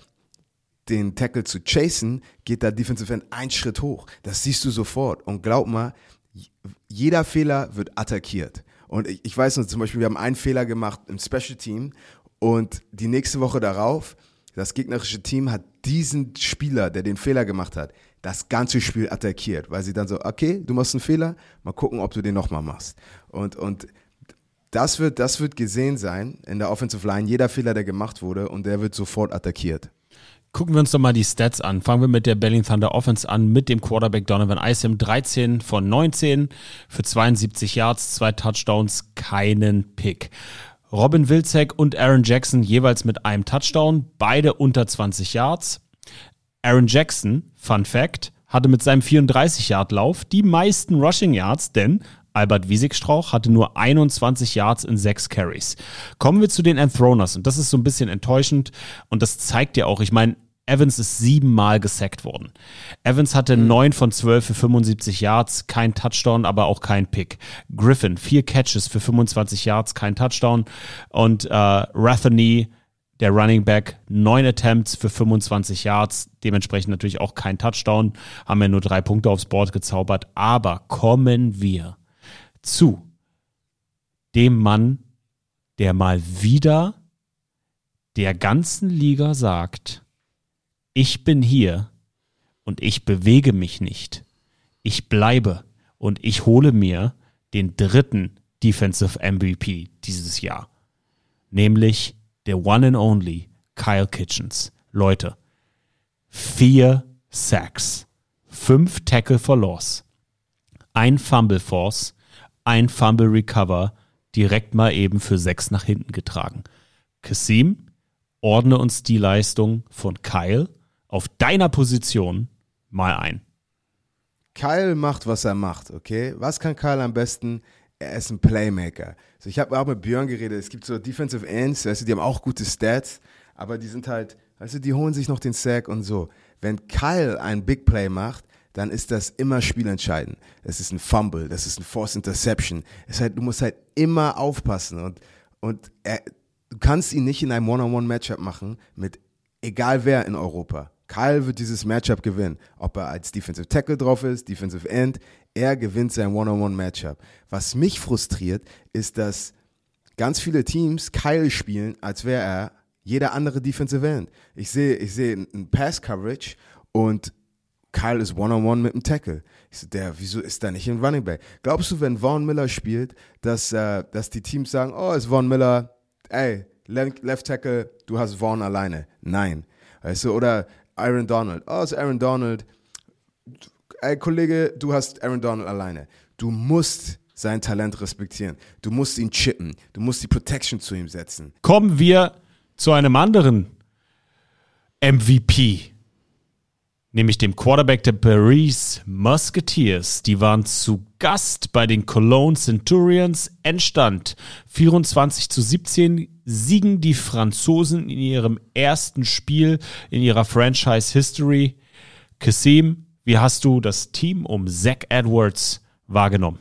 den Tackle zu chasen, geht der Defensive End einen Schritt hoch. Das siehst du sofort. Und glaub mal, jeder Fehler wird attackiert. Und ich, ich weiß noch, zum Beispiel, wir haben einen Fehler gemacht im Special Team und die nächste Woche darauf, das gegnerische Team hat diesen Spieler, der den Fehler gemacht hat, das ganze Spiel attackiert, weil sie dann so, okay, du machst einen Fehler, mal gucken, ob du den nochmal machst. Und, und das wird, das wird gesehen sein in der Offensive Line, jeder Fehler, der gemacht wurde, und der wird sofort attackiert. Gucken wir uns doch mal die Stats an. Fangen wir mit der Berlin Thunder Offense an, mit dem Quarterback Donovan Isom. 13 von 19 für 72 Yards, zwei Touchdowns, keinen Pick. Robin Wilczek und Aaron Jackson jeweils mit einem Touchdown, beide unter 20 Yards. Aaron Jackson, Fun Fact, hatte mit seinem 34-Yard-Lauf die meisten Rushing Yards, denn Albert Wiesigstrauch hatte nur 21 Yards in sechs Carries. Kommen wir zu den Enthroners und das ist so ein bisschen enttäuschend und das zeigt ja auch, ich meine, Evans ist siebenmal gesackt worden. Evans hatte mhm. neun von zwölf für 75 Yards, kein Touchdown, aber auch kein Pick. Griffin, vier Catches für 25 Yards, kein Touchdown. Und äh, Rathony, der Running Back, neun Attempts für 25 Yards, dementsprechend natürlich auch kein Touchdown, haben ja nur drei Punkte aufs Board gezaubert. Aber kommen wir zu dem Mann, der mal wieder der ganzen Liga sagt, ich bin hier und ich bewege mich nicht. ich bleibe und ich hole mir den dritten Defensive MVP dieses Jahr. Nämlich der One and Only Kyle Kitchens. Leute, vier Sacks, fünf Tackle for Loss, ein Fumble Force, ein Fumble Recover, direkt mal eben für sechs nach hinten getragen. Kasim, ordne uns die Leistung von Kyle auf deiner Position mal ein. Kyle macht, was er macht, okay? Was kann Kyle am besten? Er ist ein Playmaker. So, ich habe auch mit Björn geredet. Es gibt so Defensive Ends, weißt du, die haben auch gute Stats, aber die sind halt, weißt du, die holen sich noch den Sack und so. Wenn Kyle ein Big Play macht, dann ist das immer spielentscheidend. Das ist ein Fumble, das ist ein Force Interception. Es halt, du musst halt immer aufpassen und, und er, du kannst ihn nicht in einem One-on-One-Matchup machen mit egal wer in Europa. Kyle wird dieses Matchup gewinnen. Ob er als Defensive Tackle drauf ist, Defensive End, er gewinnt sein One-on-One-Matchup. Was mich frustriert, ist, dass ganz viele Teams Kyle spielen, als wäre er jeder andere Defensive End. Ich sehe, ich sehe ein Pass-Coverage und Kyle ist One-on-One mit dem Tackle. Ich so, der, wieso ist da nicht ein Running Back? Glaubst du, wenn Vaughn Miller spielt, dass, äh, dass die Teams sagen, oh, ist Vaughn Miller, ey, Left, Left Tackle, du hast Vaughn alleine. Nein. Weißt du, oder Aaron Donald. Oh, ist Aaron Donald. Ey, Kollege, du hast Aaron Donald alleine. Du musst sein Talent respektieren. Du musst ihn chippen. Du musst die Protection zu ihm setzen. Kommen wir zu einem anderen MVP, nämlich dem Quarterback der Paris Musketeers. Die waren zu Gast bei den Cologne Centurions. Endstand 24 zu 17 siegen die Franzosen in ihrem ersten Spiel in ihrer Franchise History. Kassim, wie hast du das Team um Zach Edwards wahrgenommen?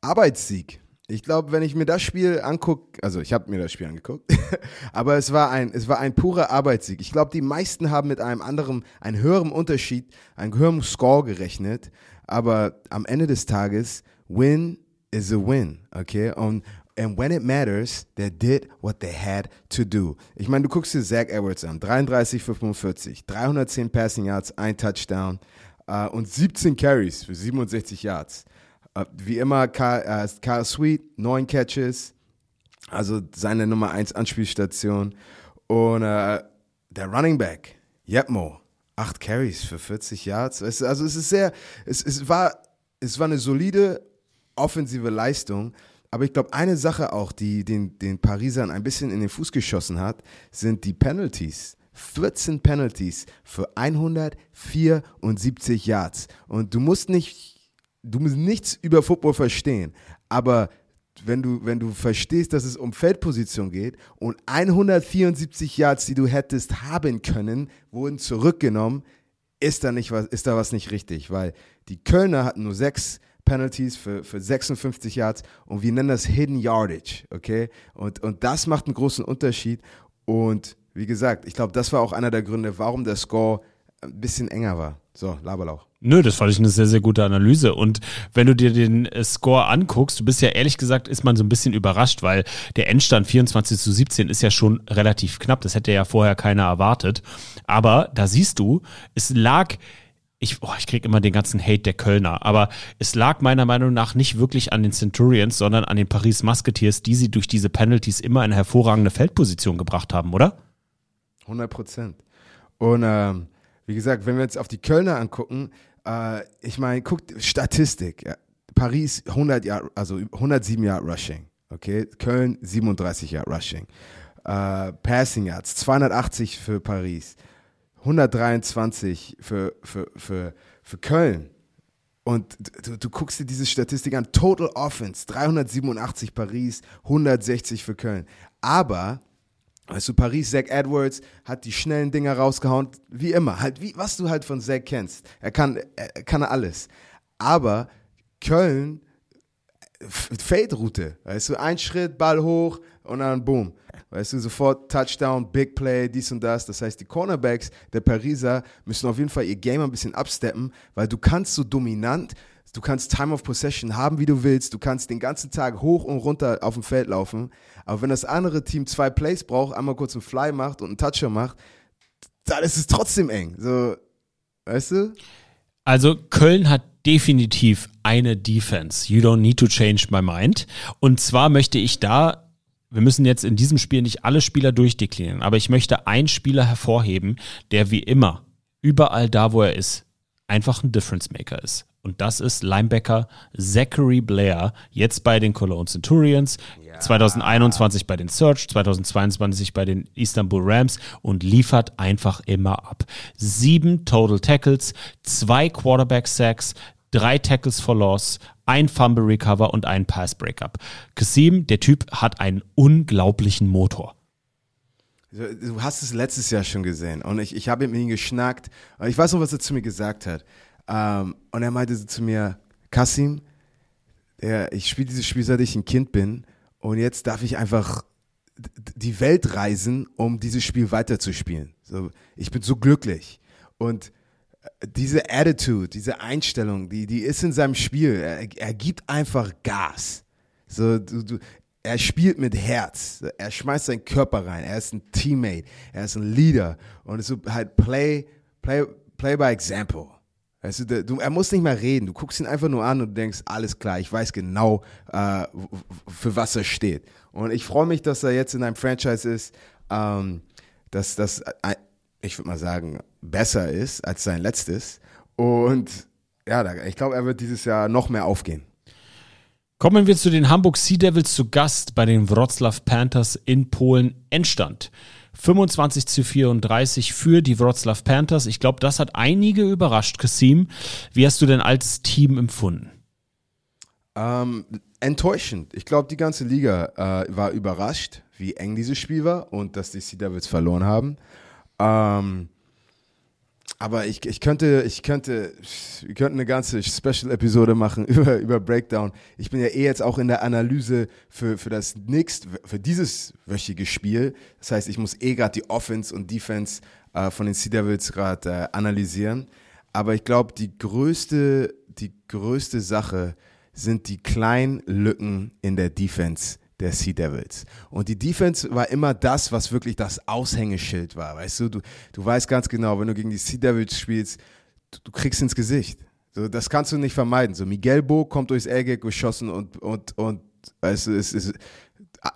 Arbeitssieg. Ich glaube, wenn ich mir das Spiel angucke, also ich habe mir das Spiel angeguckt, aber es war ein, es war ein purer Arbeitssieg. Ich glaube, die meisten haben mit einem anderen, einem höheren Unterschied, einem höheren Score gerechnet, aber am Ende des Tages, win is a win, okay? Und and when it matters, they did what they had to do. Ich meine, du guckst dir Zach Edwards an, 33 für 45, 310 Passing Yards, ein Touchdown äh, und 17 Carries für 67 Yards. Äh, wie immer, Kyle, äh, Sweet, 9 Catches, also seine Nummer 1 Anspielstation. Und äh, der Running Back, Yepmo, 8 Carries für 40 Yards. Also es ist sehr, es, es, war, es war eine solide offensive Leistung. Aber ich glaube, eine Sache auch, die den, den Parisern ein bisschen in den Fuß geschossen hat, sind die Penalties. 14 Penalties für 174 Yards. Und du musst nicht, du musst nichts über Football verstehen, aber wenn du, wenn du verstehst, dass es um Feldposition geht und 174 Yards, die du hättest haben können, wurden zurückgenommen, ist da, nicht was, ist da was nicht richtig, weil die Kölner hatten nur sechs Penalties für, für 56 Yards und wir nennen das Hidden Yardage, okay? Und, und das macht einen großen Unterschied und wie gesagt, ich glaube, das war auch einer der Gründe, warum der Score ein bisschen enger war. So, Laberlauch. Nö, das fand ich eine sehr, sehr gute Analyse. Und wenn du dir den äh, Score anguckst, du bist ja ehrlich gesagt, ist man so ein bisschen überrascht, weil der Endstand 24 zu 17 ist ja schon relativ knapp. Das hätte ja vorher keiner erwartet. Aber da siehst du, es lag ich, oh, ich kriege immer den ganzen Hate der Kölner, aber es lag meiner Meinung nach nicht wirklich an den Centurions, sondern an den Paris Musketeers, die sie durch diese Penalties immer in hervorragende Feldposition gebracht haben, oder? 100 Prozent. Und ähm, wie gesagt, wenn wir jetzt auf die Kölner angucken, äh, ich meine, guckt Statistik. Ja. Paris 100 Jahre, also 107 Jahre Rushing. Okay, Köln 37 Jahre Rushing. Äh, Passing Yards 280 für Paris. 123 für, für, für, für Köln. Und du, du, guckst dir diese Statistik an. Total Offense, 387 Paris, 160 für Köln. Aber, weißt du, Paris, Zach Edwards hat die schnellen Dinger rausgehauen, wie immer. Halt, wie, was du halt von Zach kennst. Er kann, er kann alles. Aber Köln, Feldroute, weißt du, ein Schritt, Ball hoch und dann boom. Weißt du, sofort Touchdown, Big Play, dies und das. Das heißt, die Cornerbacks der Pariser müssen auf jeden Fall ihr Game ein bisschen absteppen, weil du kannst so dominant, du kannst Time of Possession haben, wie du willst, du kannst den ganzen Tag hoch und runter auf dem Feld laufen. Aber wenn das andere Team zwei Plays braucht, einmal kurz einen Fly macht und einen Toucher macht, dann ist es trotzdem eng. So, weißt du? Also Köln hat definitiv eine Defense. You don't need to change my mind. Und zwar möchte ich da wir müssen jetzt in diesem Spiel nicht alle Spieler durchdeklinieren, aber ich möchte einen Spieler hervorheben, der wie immer, überall da, wo er ist, einfach ein Difference Maker ist. Und das ist Linebacker Zachary Blair, jetzt bei den Cologne Centurions, 2021 bei den Search, 2022 bei den Istanbul Rams und liefert einfach immer ab. Sieben Total Tackles, zwei Quarterback Sacks, drei Tackles for Loss, ein Fumble Recover und ein Pass Breakup. Kasim, der Typ hat einen unglaublichen Motor. Du hast es letztes Jahr schon gesehen und ich, ich habe mit ihm geschnackt. Ich weiß noch, was er zu mir gesagt hat. Um, und er meinte zu mir, Kasim, der, ich spiele dieses Spiel, seit ich ein Kind bin und jetzt darf ich einfach die Welt reisen, um dieses Spiel weiterzuspielen. So, ich bin so glücklich. Und diese Attitude, diese Einstellung, die, die ist in seinem Spiel. Er, er gibt einfach Gas. So, du, du, er spielt mit Herz. Er schmeißt seinen Körper rein. Er ist ein Teammate. Er ist ein Leader. Und es ist halt Play, Play, Play by Example. Weißt du, du, er muss nicht mal reden. Du guckst ihn einfach nur an und denkst, alles klar, ich weiß genau, äh, für was er steht. Und ich freue mich, dass er jetzt in einem Franchise ist, ähm, dass das, äh, ich würde mal sagen, besser ist als sein letztes. Und ja, ich glaube, er wird dieses Jahr noch mehr aufgehen. Kommen wir zu den Hamburg Sea Devils zu Gast bei den Wroclaw Panthers in Polen. Endstand 25 zu 34 für die Wroclaw Panthers. Ich glaube, das hat einige überrascht. Kasim, wie hast du denn als Team empfunden? Ähm, enttäuschend. Ich glaube, die ganze Liga äh, war überrascht, wie eng dieses Spiel war und dass die Sea Devils verloren haben. Ähm, aber ich, ich könnte, ich könnte, wir könnten eine ganze Special-Episode machen über, über Breakdown. Ich bin ja eh jetzt auch in der Analyse für, für das nächst, für dieses wöchige Spiel. Das heißt, ich muss eh gerade die Offense und Defense äh, von den Sea Devils gerade äh, analysieren. Aber ich glaube, die größte, die größte Sache sind die kleinen Lücken in der Defense der Sea Devils. Und die Defense war immer das, was wirklich das Aushängeschild war. Weißt du, du, du weißt ganz genau, wenn du gegen die Sea Devils spielst, du, du kriegst ins Gesicht. So, das kannst du nicht vermeiden. So, Miguel Bo kommt durchs Eggeg geschossen und, und, und, weißt du, es ist,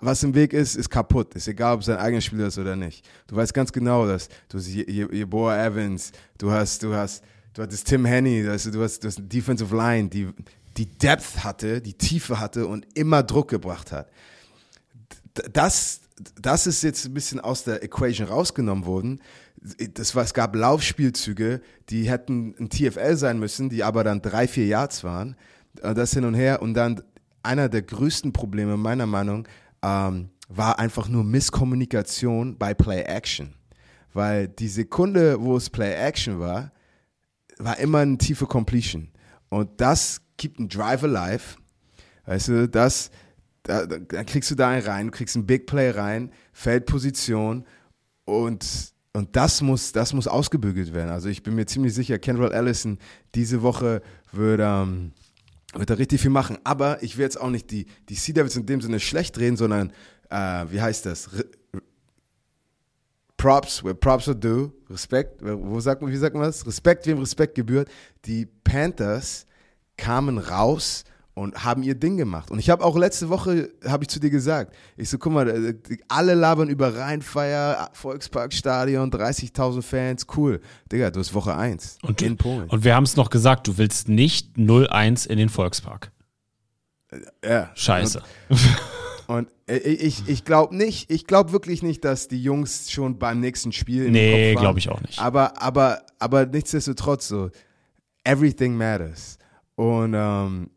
was im Weg ist, ist kaputt. Ist egal, ob es sein eigenes Spieler ist oder nicht. Du weißt ganz genau, dass du hast Jeboa Evans, du hast, du hast, du hattest Tim Henny, du, du hast, du hast eine Defensive Line, die, die Depth hatte, die Tiefe hatte und immer Druck gebracht hat das, das ist jetzt ein bisschen aus der Equation rausgenommen worden. Das war, es gab Laufspielzüge, die hätten ein TFL sein müssen, die aber dann drei, vier Yards waren. Äh, das hin und her. Und dann einer der größten Probleme meiner Meinung ähm, war einfach nur Misskommunikation bei Play Action. Weil die Sekunde, wo es Play Action war, war immer eine tiefe Completion. Und das gibt einen Drive alive. Weißt du, das, da, dann kriegst du da einen rein, kriegst einen Big Play rein, Feldposition und, und das muss, das muss ausgebügelt werden. Also ich bin mir ziemlich sicher, Kendall Allison diese Woche wird, ähm, wird da richtig viel machen. Aber ich will jetzt auch nicht die, die Sea Devils in dem Sinne schlecht reden, sondern, äh, wie heißt das? Re Props, where props are due, Respekt, wo sagt man, wie sagt man das? Respekt, wem Respekt gebührt. Die Panthers kamen raus und haben ihr Ding gemacht. Und ich habe auch letzte Woche, habe ich zu dir gesagt, ich so, guck mal, äh, alle labern über Rheinfeier, Volksparkstadion, 30.000 Fans, cool. Digga, du hast Woche 1 und, in Polen. Und wir haben es noch gesagt, du willst nicht 0-1 in den Volkspark. Äh, ja. Scheiße. Und, und äh, ich, ich glaube nicht, ich glaube wirklich nicht, dass die Jungs schon beim nächsten Spiel Nee, glaube ich auch nicht. Aber, aber, aber nichtsdestotrotz so, everything matters. Und ähm,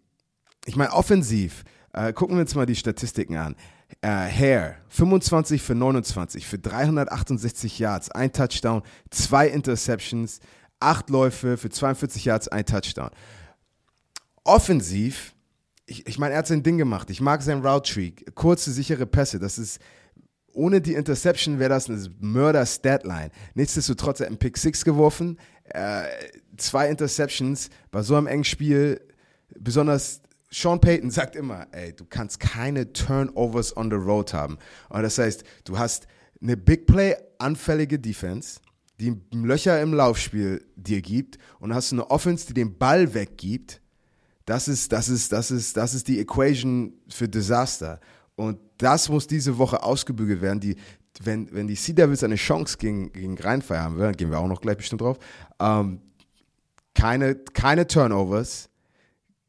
ich meine, offensiv, äh, gucken wir uns mal die Statistiken an. Äh, Hare, 25 für 29, für 368 Yards, ein Touchdown, zwei Interceptions, acht Läufe für 42 Yards, ein Touchdown. Offensiv, ich, ich meine, er hat sein Ding gemacht. Ich mag sein Route Tree, kurze, sichere Pässe. Das ist, ohne die Interception wäre das eine Mörder-Statline. Nichtsdestotrotz, er hat einen Pick 6 geworfen, äh, zwei Interceptions bei so einem engen Spiel, besonders Sean Payton sagt immer, ey, du kannst keine Turnovers on the road haben. Und das heißt, du hast eine Big Play anfällige Defense, die Löcher im Laufspiel dir gibt und hast eine Offense, die den Ball weggibt, das ist, das ist, das ist, das ist die Equation für Desaster. Und das muss diese Woche ausgebügelt werden. Die, wenn, wenn die Sea Devils eine Chance gegen, gegen Rheinfeier haben, dann gehen wir auch noch gleich bestimmt drauf. Ähm, keine, keine Turnovers,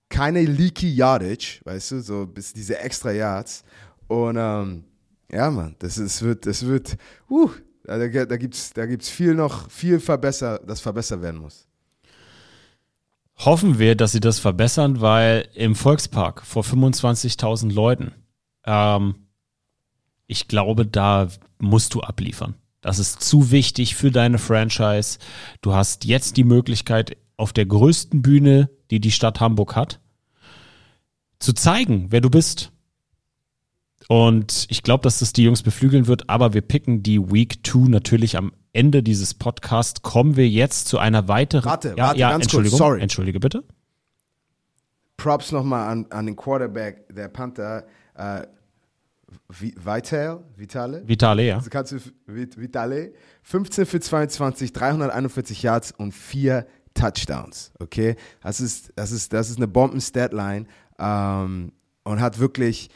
keine leaky Yardage, weißt du, so bis diese extra Yards. Und ähm, ja, Mann, das ist, wird, das wird, uh, da, da gibt's, da gibt's viel noch, viel verbessert, das verbessert werden muss. Hoffen wir, dass sie das verbessern, weil im Volkspark vor 25.000 Leuten, ähm, ich glaube, da musst du abliefern. Das ist zu wichtig für deine Franchise. Du hast jetzt die Möglichkeit, auf der größten Bühne, die die Stadt Hamburg hat, zu zeigen, wer du bist. Und ich glaube, dass das die Jungs beflügeln wird, aber wir picken die Week 2 natürlich am Ende dieses Podcasts. Kommen wir jetzt zu einer weiteren. Warte, ja, warte, ja, ganz Entschuldigung, kurz, sorry. Entschuldige bitte. Props nochmal an, an den Quarterback der Panther, äh, Vi- Vital, Vitale. Vitale, ja. Also kannst du Vit- Vitale 15 für 22, 341 Yards und vier Touchdowns. Okay, das ist das ist das ist eine Bomben-Statline ähm, und hat wirklich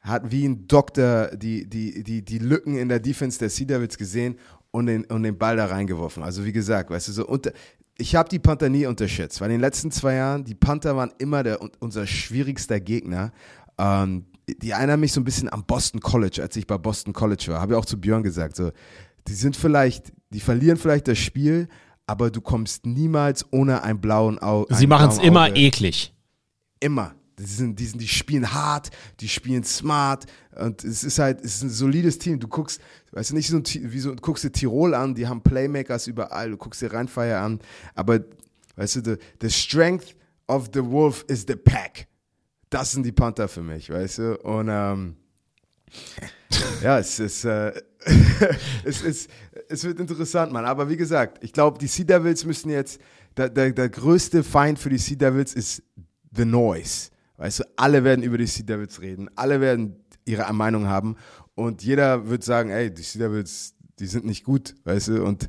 hat wie ein Doktor die die die die Lücken in der Defense der Sea Devils gesehen und den und den Ball da reingeworfen. Also wie gesagt, weißt du so unter ich habe die Panther nie unterschätzt, weil in den letzten zwei Jahren, die Panther waren immer der, unser schwierigster Gegner. Ähm, die erinnern mich so ein bisschen an Boston College, als ich bei Boston College war. Habe ich auch zu Björn gesagt. So, die sind vielleicht, die verlieren vielleicht das Spiel, aber du kommst niemals ohne einen blauen Auge. Sie machen es immer eklig. Immer. Die, sind, die, sind, die spielen hart, die spielen smart und es ist halt, es ist ein solides Team. Du guckst, weißt du, nicht so, ein, wie so, du guckst dir Tirol an, die haben Playmakers überall, du guckst dir Rheinfeier an, aber weißt du, the, the strength of the wolf is the pack. Das sind die Panther für mich, weißt du? Und ähm, ja, es ist, äh, es, ist, es wird interessant, Mann. Aber wie gesagt, ich glaube, die Sea Devils müssen jetzt, der, der, der größte Feind für die Sea Devils ist the noise. Weißt du, alle werden über die Sea Devils reden, alle werden ihre Meinung haben und jeder wird sagen, ey, die Sea Devils, die sind nicht gut, weißt du, und,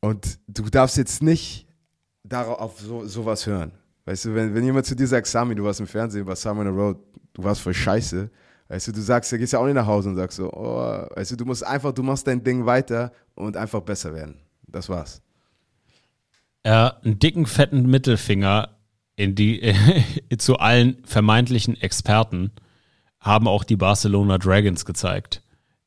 und du darfst jetzt nicht darauf auf so, sowas hören. Weißt du, wenn, wenn jemand zu dir sagt, Sami, du warst im Fernsehen, warst Sami on the Road, du warst voll scheiße, weißt du, du sagst, du gehst ja auch nicht nach Hause und sagst so, oh, weißt du, du musst einfach, du machst dein Ding weiter und einfach besser werden. Das war's. äh, einen dicken, fetten Mittelfinger in die, zu allen vermeintlichen Experten haben auch die Barcelona Dragons gezeigt,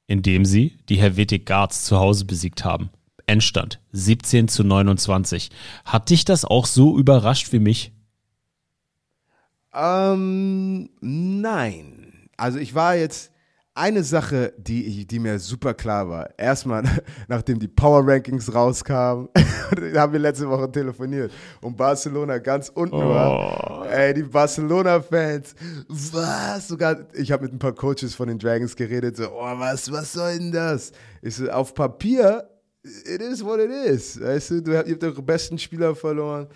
indem sie die Helvetic Guards zu Hause besiegt haben. Endstand 17 zu 29. Hat dich das auch so überrascht wie mich? Ähm, nein. Also ich war jetzt eine Sache, die, die mir super klar war. Erstmal, nachdem die Power Rankings rauskamen, haben wir letzte Woche telefoniert und Barcelona ganz unten war. Ey, die Barcelona-Fans, was? Sogar, ich habe mit ein paar Coaches von den Dragons geredet, so, oh, was, was soll denn das? Ich so, auf Papier, it is what it is. Weißt du, du habt, ihr habt eure besten Spieler verloren.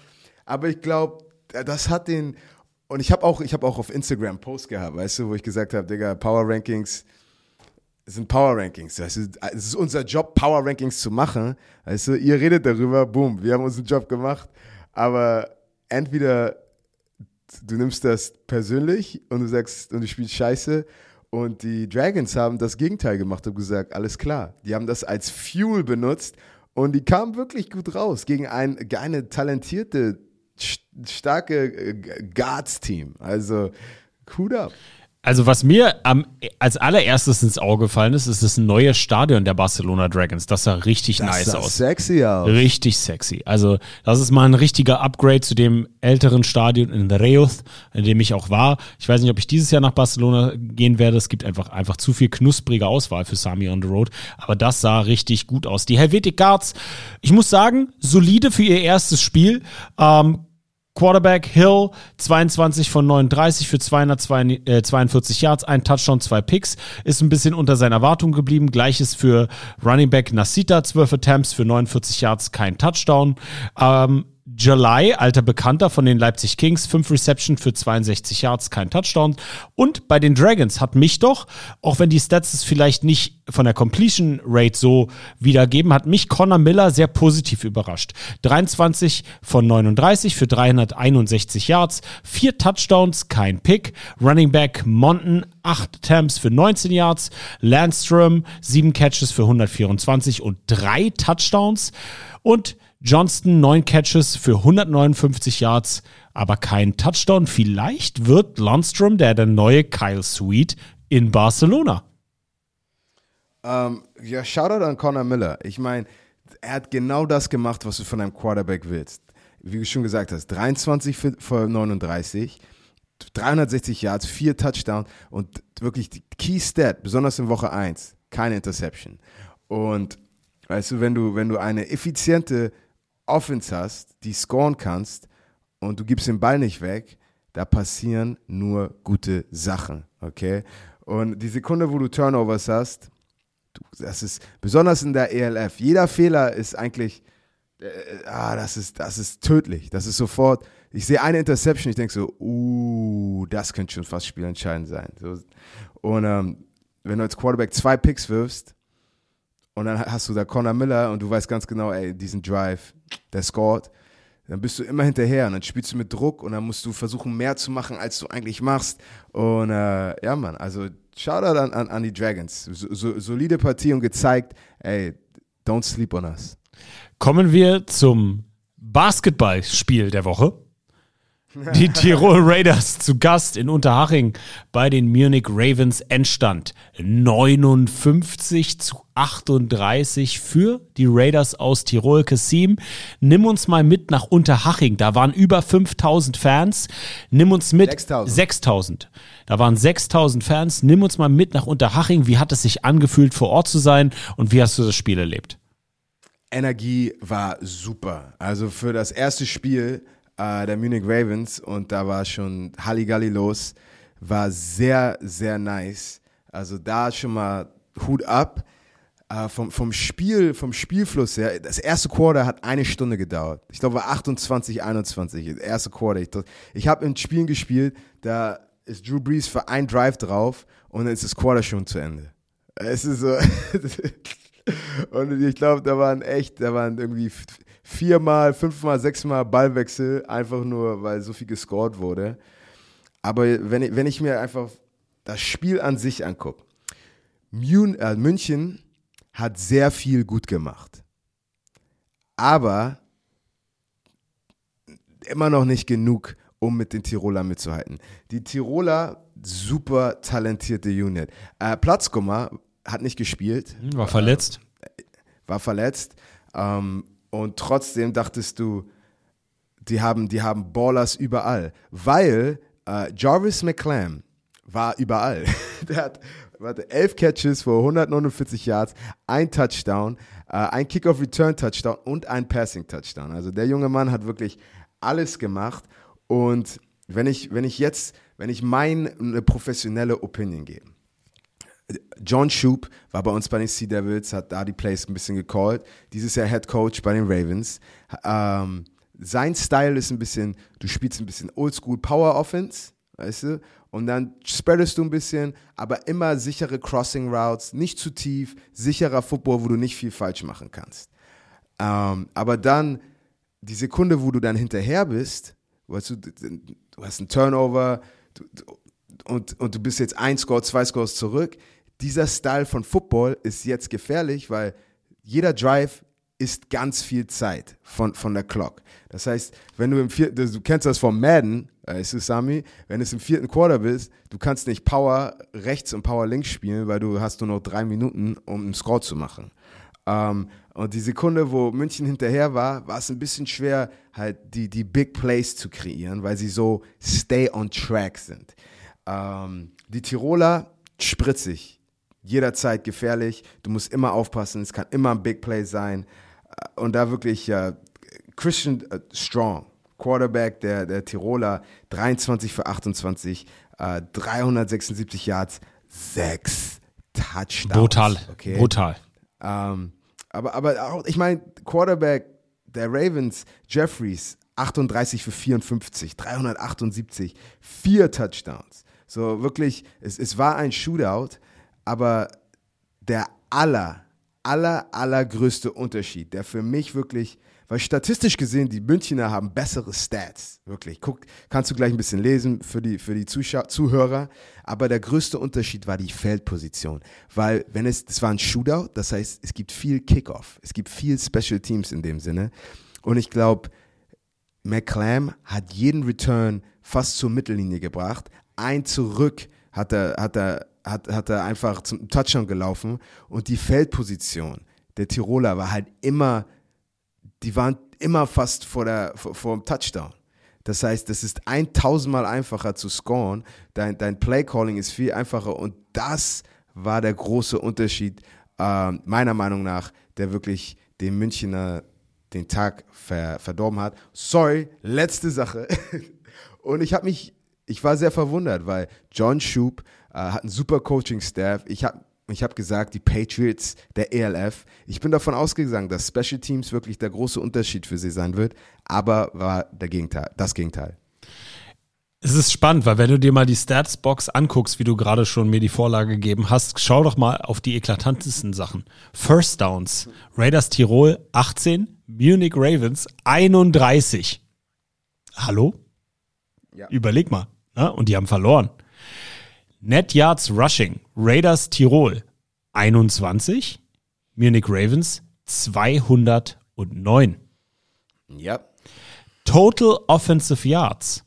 Aber ich glaube, das hat den, und ich habe auch, habe auch auf Instagram einen Post gehabt, weißt du, wo ich gesagt habe, Digga, Power Rankings sind Power Rankings. Weißt du, es ist unser Job, Power Rankings zu machen. Weißt du, ihr redet darüber, boom, wir haben unseren Job gemacht. Aber entweder du nimmst das persönlich und du sagst, und du spielst Scheiße. Und die Dragons haben das Gegenteil gemacht und gesagt, alles klar. Die haben das als Fuel benutzt und die kamen wirklich gut raus gegen ein, eine talentierte, starke äh, Guards-Team. Also, Hut ab. Also was mir am, als allererstes ins Auge gefallen ist, ist das neue Stadion der Barcelona Dragons. Das sah richtig Das nice sah aus. sexy aus. Richtig sexy. Also, das ist mal ein richtiger Upgrade zu dem älteren Stadion in Reus, in dem ich auch war. Ich weiß nicht, ob ich dieses Jahr nach Barcelona gehen werde. Es gibt einfach, einfach zu viel knusprige Auswahl für Sami on the Road. Aber das sah richtig gut aus. Die Helvetic Guards, ich muss sagen, solide für ihr erstes Spiel. Ähm, Quarterback Hill, 22 von 39 für 242 Yards, ein Touchdown, zwei Picks, ist ein bisschen unter seiner Erwartung geblieben. Gleiches für Running Back Nasita, 12 Attempts für 49 Yards, kein Touchdown. Ähm, July, alter Bekannter von den Leipzig Kings, 5 Reception für 62 Yards, kein Touchdown. Und bei den Dragons hat mich doch, auch wenn die Stats es vielleicht nicht von der Completion Rate so wiedergeben, hat mich Connor Miller sehr positiv überrascht. 23 von 39 für 361 Yards, vier Touchdowns, kein Pick. Running Back Monton, 8 Attempts für 19 Yards. Landstrom, 7 Catches für 124 und 3 Touchdowns. Und Johnston, 9 Catches für 159 Yards, aber kein Touchdown. Vielleicht wird Lundstrom der, der neue Kyle Sweet in Barcelona. Ähm, ja, Shoutout an Connor Miller. Ich meine, er hat genau das gemacht, was du von einem Quarterback willst. Wie du schon gesagt hast, 23 für, für 39, 360 Yards, 4 Touchdowns und wirklich die Key Stat, besonders in Woche 1, keine Interception. Und weißt du, wenn du, wenn du eine effiziente Offense hast, die scoren kannst und du gibst den Ball nicht weg, da passieren nur gute Sachen, okay? Und die Sekunde, wo du Turnovers hast, du, das ist besonders in der ELF, jeder Fehler ist eigentlich, äh, ah, das ist, das ist tödlich. Das ist sofort, ich sehe eine Interception, ich denke so, uh, das könnte schon fast spielentscheidend sein. So, und ähm, wenn du als Quarterback zwei Picks wirfst, und dann hast du da Connor Miller und du weißt ganz genau, ey, diesen Drive, der scored. Dann bist du immer hinterher und dann spielst du mit Druck und dann musst du versuchen, mehr zu machen, als du eigentlich machst. Und äh, ja, Mann, also Shoutout an, an, an die Dragons. So, so, solide Partie und gezeigt, ey, don't sleep on us. Kommen wir zum Basketballspiel der Woche. Die Tirol Raiders zu Gast in Unterhaching bei den Munich Ravens Endstand 59 zu 38 für die Raiders aus Tirol. Kassim, nimm uns mal mit nach Unterhaching. Da waren über 5000 Fans. Nimm uns mit 6000. 6000. Da waren 6000 Fans. Nimm uns mal mit nach Unterhaching. Wie hat es sich angefühlt, vor Ort zu sein und wie hast du das Spiel erlebt? Energie war super. Also für das erste Spiel äh, der Munich Ravens und da war schon Halligalli los. War sehr, sehr nice. Also da schon mal Hut ab. Äh, vom, vom Spiel, vom Spielfluss her, das erste Quarter hat eine Stunde gedauert. Ich glaube, war 28, 21, das erste Quarter. Ich, ich habe in Spielen gespielt, da ist Drew Brees für ein Drive drauf und dann ist das Quarter schon zu Ende. Es ist so. und ich glaube, da waren echt, da waren irgendwie viermal, fünfmal, sechsmal Ballwechsel, einfach nur, weil so viel gescored wurde. Aber wenn ich, wenn ich mir einfach das Spiel an sich angucke, äh, München hat sehr viel gut gemacht. Aber immer noch nicht genug, um mit den Tirolern mitzuhalten. Die Tiroler, super talentierte Unit. Äh, Platzkummer hat nicht gespielt. War verletzt. War verletzt. Ähm, und trotzdem dachtest du, die haben, die haben Ballers überall. Weil äh, Jarvis McClam war überall. Der hat warte, elf Catches für 149 Yards, ein Touchdown, äh, ein Kick-Off-Return-Touchdown und ein Passing-Touchdown. Also der junge Mann hat wirklich alles gemacht. Und wenn ich, wenn ich jetzt, wenn ich meine professionelle Opinion gebe, John Shoup war bei uns bei den Sea Devils, hat da die Plays ein bisschen gecallt. Dieses Jahr Head Coach bei den Ravens. Ähm, sein Style ist ein bisschen, du spielst ein bisschen Oldschool Power Offense, weißt du? Und dann spreadest du ein bisschen, aber immer sichere Crossing Routes, nicht zu tief, sicherer Football, wo du nicht viel falsch machen kannst. Ähm, aber dann, die Sekunde, wo du dann hinterher bist, weißt du, du hast einen Turnover du, und, und du bist jetzt ein Score, zwei Scores zurück. Dieser Style von Football ist jetzt gefährlich, weil jeder Drive ist ganz viel Zeit von, von der Clock. Das heißt, wenn du im vierten, du kennst das vom Madden, weißt du, Sami, wenn du im vierten Quarter bist, du kannst nicht Power rechts und Power links spielen, weil du hast nur noch drei Minuten, um einen Score zu machen. Ähm, und die Sekunde, wo München hinterher war, war es ein bisschen schwer, halt die, die Big Plays zu kreieren, weil sie so stay on track sind. Ähm, die Tiroler spritzig, jederzeit gefährlich. Du musst immer aufpassen, es kann immer ein Big Play sein. Äh, und da wirklich äh, Christian äh, Strong, Quarterback der, der Tiroler, 23 für 28, äh, 376 Yards, 6 Touchdowns. Brutal. Okay? Brutal. Ähm, aber, aber auch, ich meine, Quarterback, der Ravens, Jeffries, 38 für 54, 378, vier Touchdowns. So wirklich, es, es war ein Shootout, aber der aller, aller, allergrößte Unterschied, der für mich wirklich, weil statistisch gesehen, die Münchner haben bessere Stats, wirklich. Guck, kannst du gleich ein bisschen lesen für die, für die Zuhörer. Aber der größte Unterschied war die Feldposition. Weil, wenn es, das war ein Shootout, das heißt, es gibt viel Kickoff, es gibt viel Special Teams in dem Sinne. Und ich glaube, McClam hat jeden Return fast zur Mittellinie gebracht. Ein zurück hat er, hat er, hat, hat er einfach zum Touchdown gelaufen. Und die Feldposition der Tiroler war halt immer, die waren immer fast vor, der, vor, vor dem Touchdown. Das heißt, es ist 1000 Mal einfacher zu scoren. Dein, dein Play-Calling ist viel einfacher. Und das war der große Unterschied, äh, meiner Meinung nach, der wirklich den Münchner den Tag ver, verdorben hat. Sorry, letzte Sache. Und ich habe mich, ich war sehr verwundert, weil John Shoup äh, hat einen super Coaching-Staff. Ich habe ich hab gesagt, die Patriots, der ELF. Ich bin davon ausgegangen, dass Special Teams wirklich der große Unterschied für sie sein wird, aber war der Gegenteil, das Gegenteil. Es ist spannend, weil wenn du dir mal die Statsbox anguckst, wie du gerade schon mir die Vorlage gegeben hast, schau doch mal auf die eklatantesten Sachen. First Downs. Raiders Tirol 18, Munich Ravens 31. Hallo? Ja. Überleg mal. Ne? Und die haben verloren. Net Yards Rushing. Raiders Tirol 21, Munich Ravens 209. Ja. Total Offensive Yards.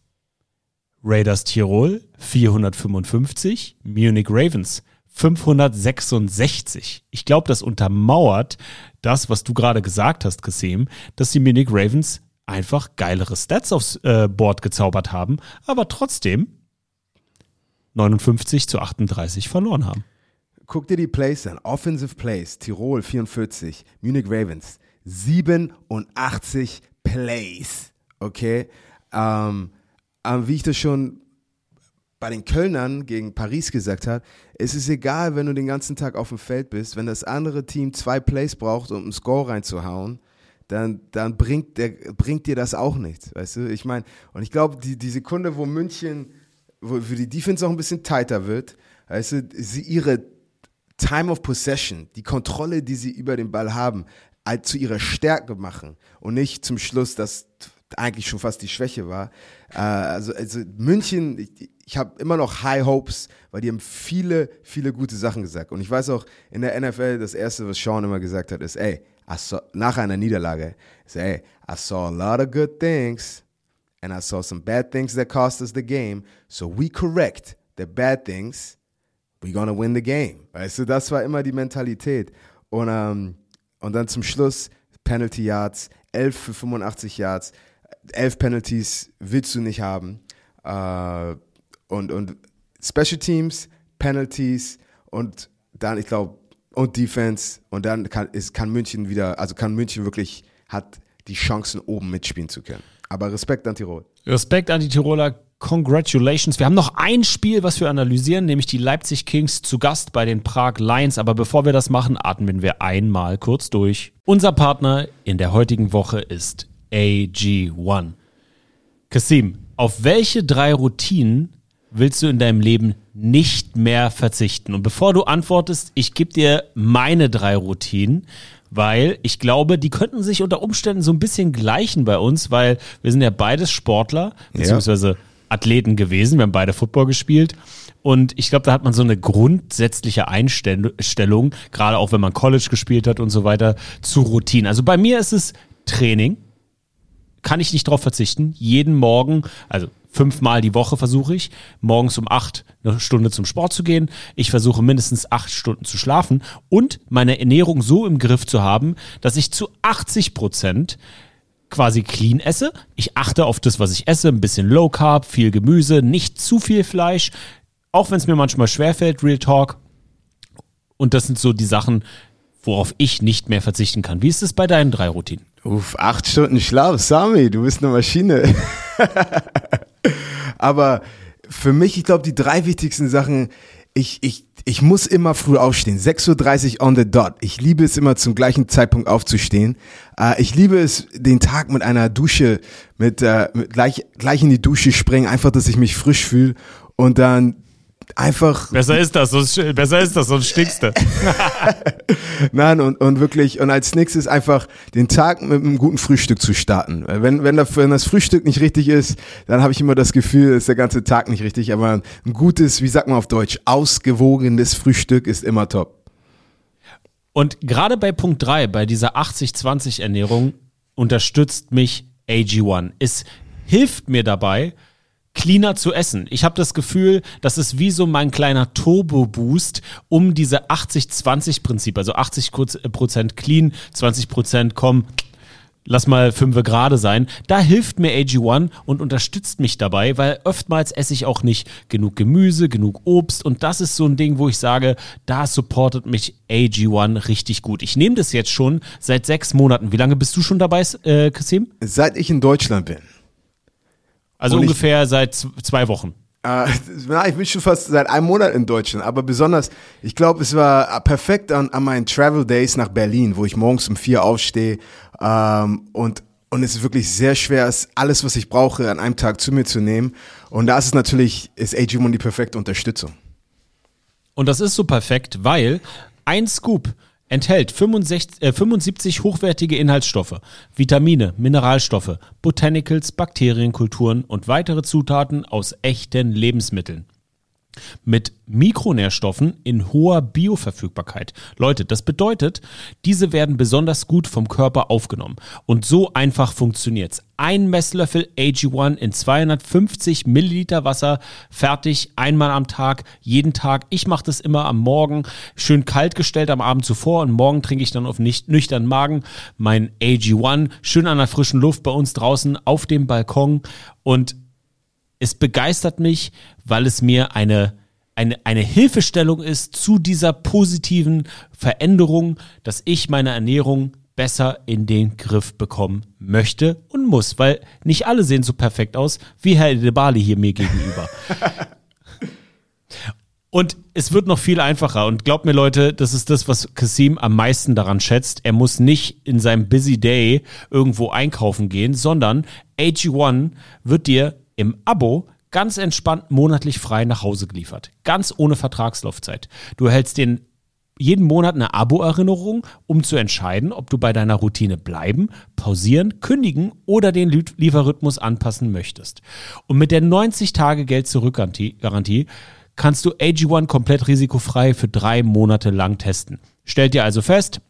Raiders Tirol 455, Munich Ravens 566. Ich glaube, das untermauert das, was du gerade gesagt hast, Kasim, dass die Munich Ravens einfach geilere Stats aufs äh, Board gezaubert haben, aber trotzdem 59 zu 38 verloren haben. Guck dir die Plays an. Offensive Plays, Tirol 44, Munich Ravens 87 Plays. Okay? Ähm, wie ich das schon bei den Kölnern gegen Paris gesagt habe, es ist egal, wenn du den ganzen Tag auf dem Feld bist, wenn das andere Team zwei Plays braucht, um einen Score reinzuhauen, dann, dann bringt, der, bringt dir das auch nichts, weißt du? Ich meine, und ich glaube, die, die Sekunde, wo München, wo für die Defense auch ein bisschen tighter wird, weißt du, sie ihre Time of Possession, die Kontrolle, die sie über den Ball haben, halt zu ihrer Stärke machen und nicht zum Schluss, dass eigentlich schon fast die Schwäche war. Äh, also, also München, ich, ich habe immer noch High Hopes, weil die haben viele, viele gute Sachen gesagt. Und ich weiß auch, in der NFL, das Erste, was Sean immer gesagt hat, ist, ey, I saw, nach einer Niederlage, ist, ey, I saw a lot of good things and I saw some bad things that cost us the game. So we correct the bad things, we're gonna win the game. Weißt du, das war immer die Mentalität. Und, ähm, und dann zum Schluss Penalty Yards, 11 für 85 Yards, 11 Penalties willst du nicht haben. Äh, und, und Special Teams, Penalties und dann, ich glaube, und Defense und dann kann, ist, kann München wieder, also kann München wirklich, hat die Chancen oben mitspielen zu können. Aber Respekt an Tirol. Respekt an die Tiroler. Congratulations. Wir haben noch ein Spiel, was wir analysieren, nämlich die Leipzig Kings zu Gast bei den Prag Lions. Aber bevor wir das machen, atmen wir einmal kurz durch. Unser Partner in der heutigen Woche ist AG1. Kasim, auf welche drei Routinen willst du in deinem Leben nicht mehr verzichten? Und bevor du antwortest, ich gebe dir meine drei Routinen, weil ich glaube, die könnten sich unter Umständen so ein bisschen gleichen bei uns, weil wir sind ja beides Sportler, beziehungsweise Athleten gewesen. Wir haben beide Football gespielt. Und ich glaube, da hat man so eine grundsätzliche Einstellung, gerade auch wenn man College gespielt hat und so weiter, zu Routinen. Also bei mir ist es Training. Kann ich nicht drauf verzichten. Jeden Morgen, also fünfmal die Woche versuche ich, morgens um acht eine Stunde zum Sport zu gehen. Ich versuche mindestens acht Stunden zu schlafen und meine Ernährung so im Griff zu haben, dass ich zu 80 Prozent quasi clean esse. Ich achte auf das, was ich esse, ein bisschen Low Carb, viel Gemüse, nicht zu viel Fleisch, auch wenn es mir manchmal schwerfällt, Real Talk. Und das sind so die Sachen, worauf ich nicht mehr verzichten kann. Wie ist es bei deinen drei Routinen? Uff, acht Stunden Schlaf, Sami, du bist eine Maschine. Aber für mich, ich glaube, die drei wichtigsten Sachen, ich, ich, ich muss immer früh aufstehen. 6.30 Uhr on the dot. Ich liebe es immer zum gleichen Zeitpunkt aufzustehen. Äh, ich liebe es, den Tag mit einer Dusche, mit, äh, mit gleich, gleich in die Dusche springen, einfach, dass ich mich frisch fühle und dann einfach. Besser ist das, sonst, besser ist das, sonst stinkst du. Nein, und, und wirklich, und als nächstes einfach den Tag mit einem guten Frühstück zu starten. Wenn, wenn, das, wenn das Frühstück nicht richtig ist, dann habe ich immer das Gefühl, ist der ganze Tag nicht richtig. Aber ein gutes, wie sagt man auf Deutsch, ausgewogenes Frühstück ist immer top. Und gerade bei Punkt 3, bei dieser 80-20 Ernährung, unterstützt mich AG1. Es hilft mir dabei, cleaner zu essen. Ich habe das Gefühl, das ist wie so mein kleiner Turbo-Boost, um diese 80-20-Prinzip, also 80% clean, 20% komm, lass mal fünfe gerade sein. Da hilft mir AG1 und unterstützt mich dabei, weil oftmals esse ich auch nicht genug Gemüse, genug Obst und das ist so ein Ding, wo ich sage, da supportet mich AG1 richtig gut. Ich nehme das jetzt schon seit sechs Monaten. Wie lange bist du schon dabei, äh, Kasim? Seit ich in Deutschland bin. Also Und ich- ungefähr seit z- zwei Wochen. Äh, na, ich bin schon fast seit einem Monat in Deutschland, aber besonders, ich glaube, es war perfekt an, an meinen Travel Days nach Berlin, wo ich morgens um vier aufstehe ähm, und und es ist wirklich sehr schwer, es alles, was ich brauche, an einem Tag zu mir zu nehmen. Und da ist es natürlich, ist AG1 die perfekte Unterstützung. Und das ist so perfekt, weil ein Scoop enthält 65, äh, 75 hochwertige Inhaltsstoffe, Vitamine, Mineralstoffe, Botanicals, Bakterienkulturen und weitere Zutaten aus echten Lebensmitteln. Mit Mikronährstoffen in hoher Bioverfügbarkeit. Leute, das bedeutet, diese werden besonders gut vom Körper aufgenommen. Und so einfach funktioniert's. Ein Messlöffel AG1 in 250 Milliliter Wasser, fertig, einmal am Tag, jeden Tag. Ich mache das immer am Morgen, schön kalt gestellt am Abend zuvor und morgen trinke ich dann auf nicht nüchternen Magen mein AG1, schön an der frischen Luft bei uns draußen auf dem Balkon und es begeistert mich, weil es mir eine, eine, eine Hilfestellung ist zu dieser positiven Veränderung, dass ich meine Ernährung besser in den Griff bekommen möchte und muss, weil nicht alle sehen so perfekt aus wie Herr De Bali hier mir gegenüber. Und es wird noch viel einfacher. Und glaubt mir, Leute, das ist das, was Kasim am meisten daran schätzt. Er muss nicht in seinem Busy Day irgendwo einkaufen gehen, sondern AG1 wird dir im Abo ganz entspannt monatlich frei nach Hause geliefert. Ganz ohne Vertragslaufzeit. Du erhältst den jeden Monat eine Abo-Erinnerung, um zu entscheiden, ob du bei deiner Routine bleiben, pausieren, kündigen oder den Lie- Lieferrhythmus anpassen möchtest. Und mit der 90-Tage-Geld-Zurück-Garantie kannst du AG1 komplett risikofrei für drei Monate lang testen. Stellt dir also fest,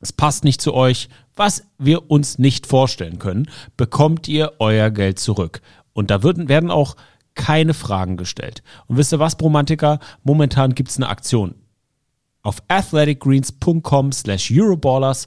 es passt nicht zu euch, was wir uns nicht vorstellen können, bekommt ihr euer Geld zurück. Und da wird, werden auch keine Fragen gestellt. Und wisst ihr was, Bromantiker? Momentan gibt's eine Aktion. Auf athleticgreens.com slash Euroballers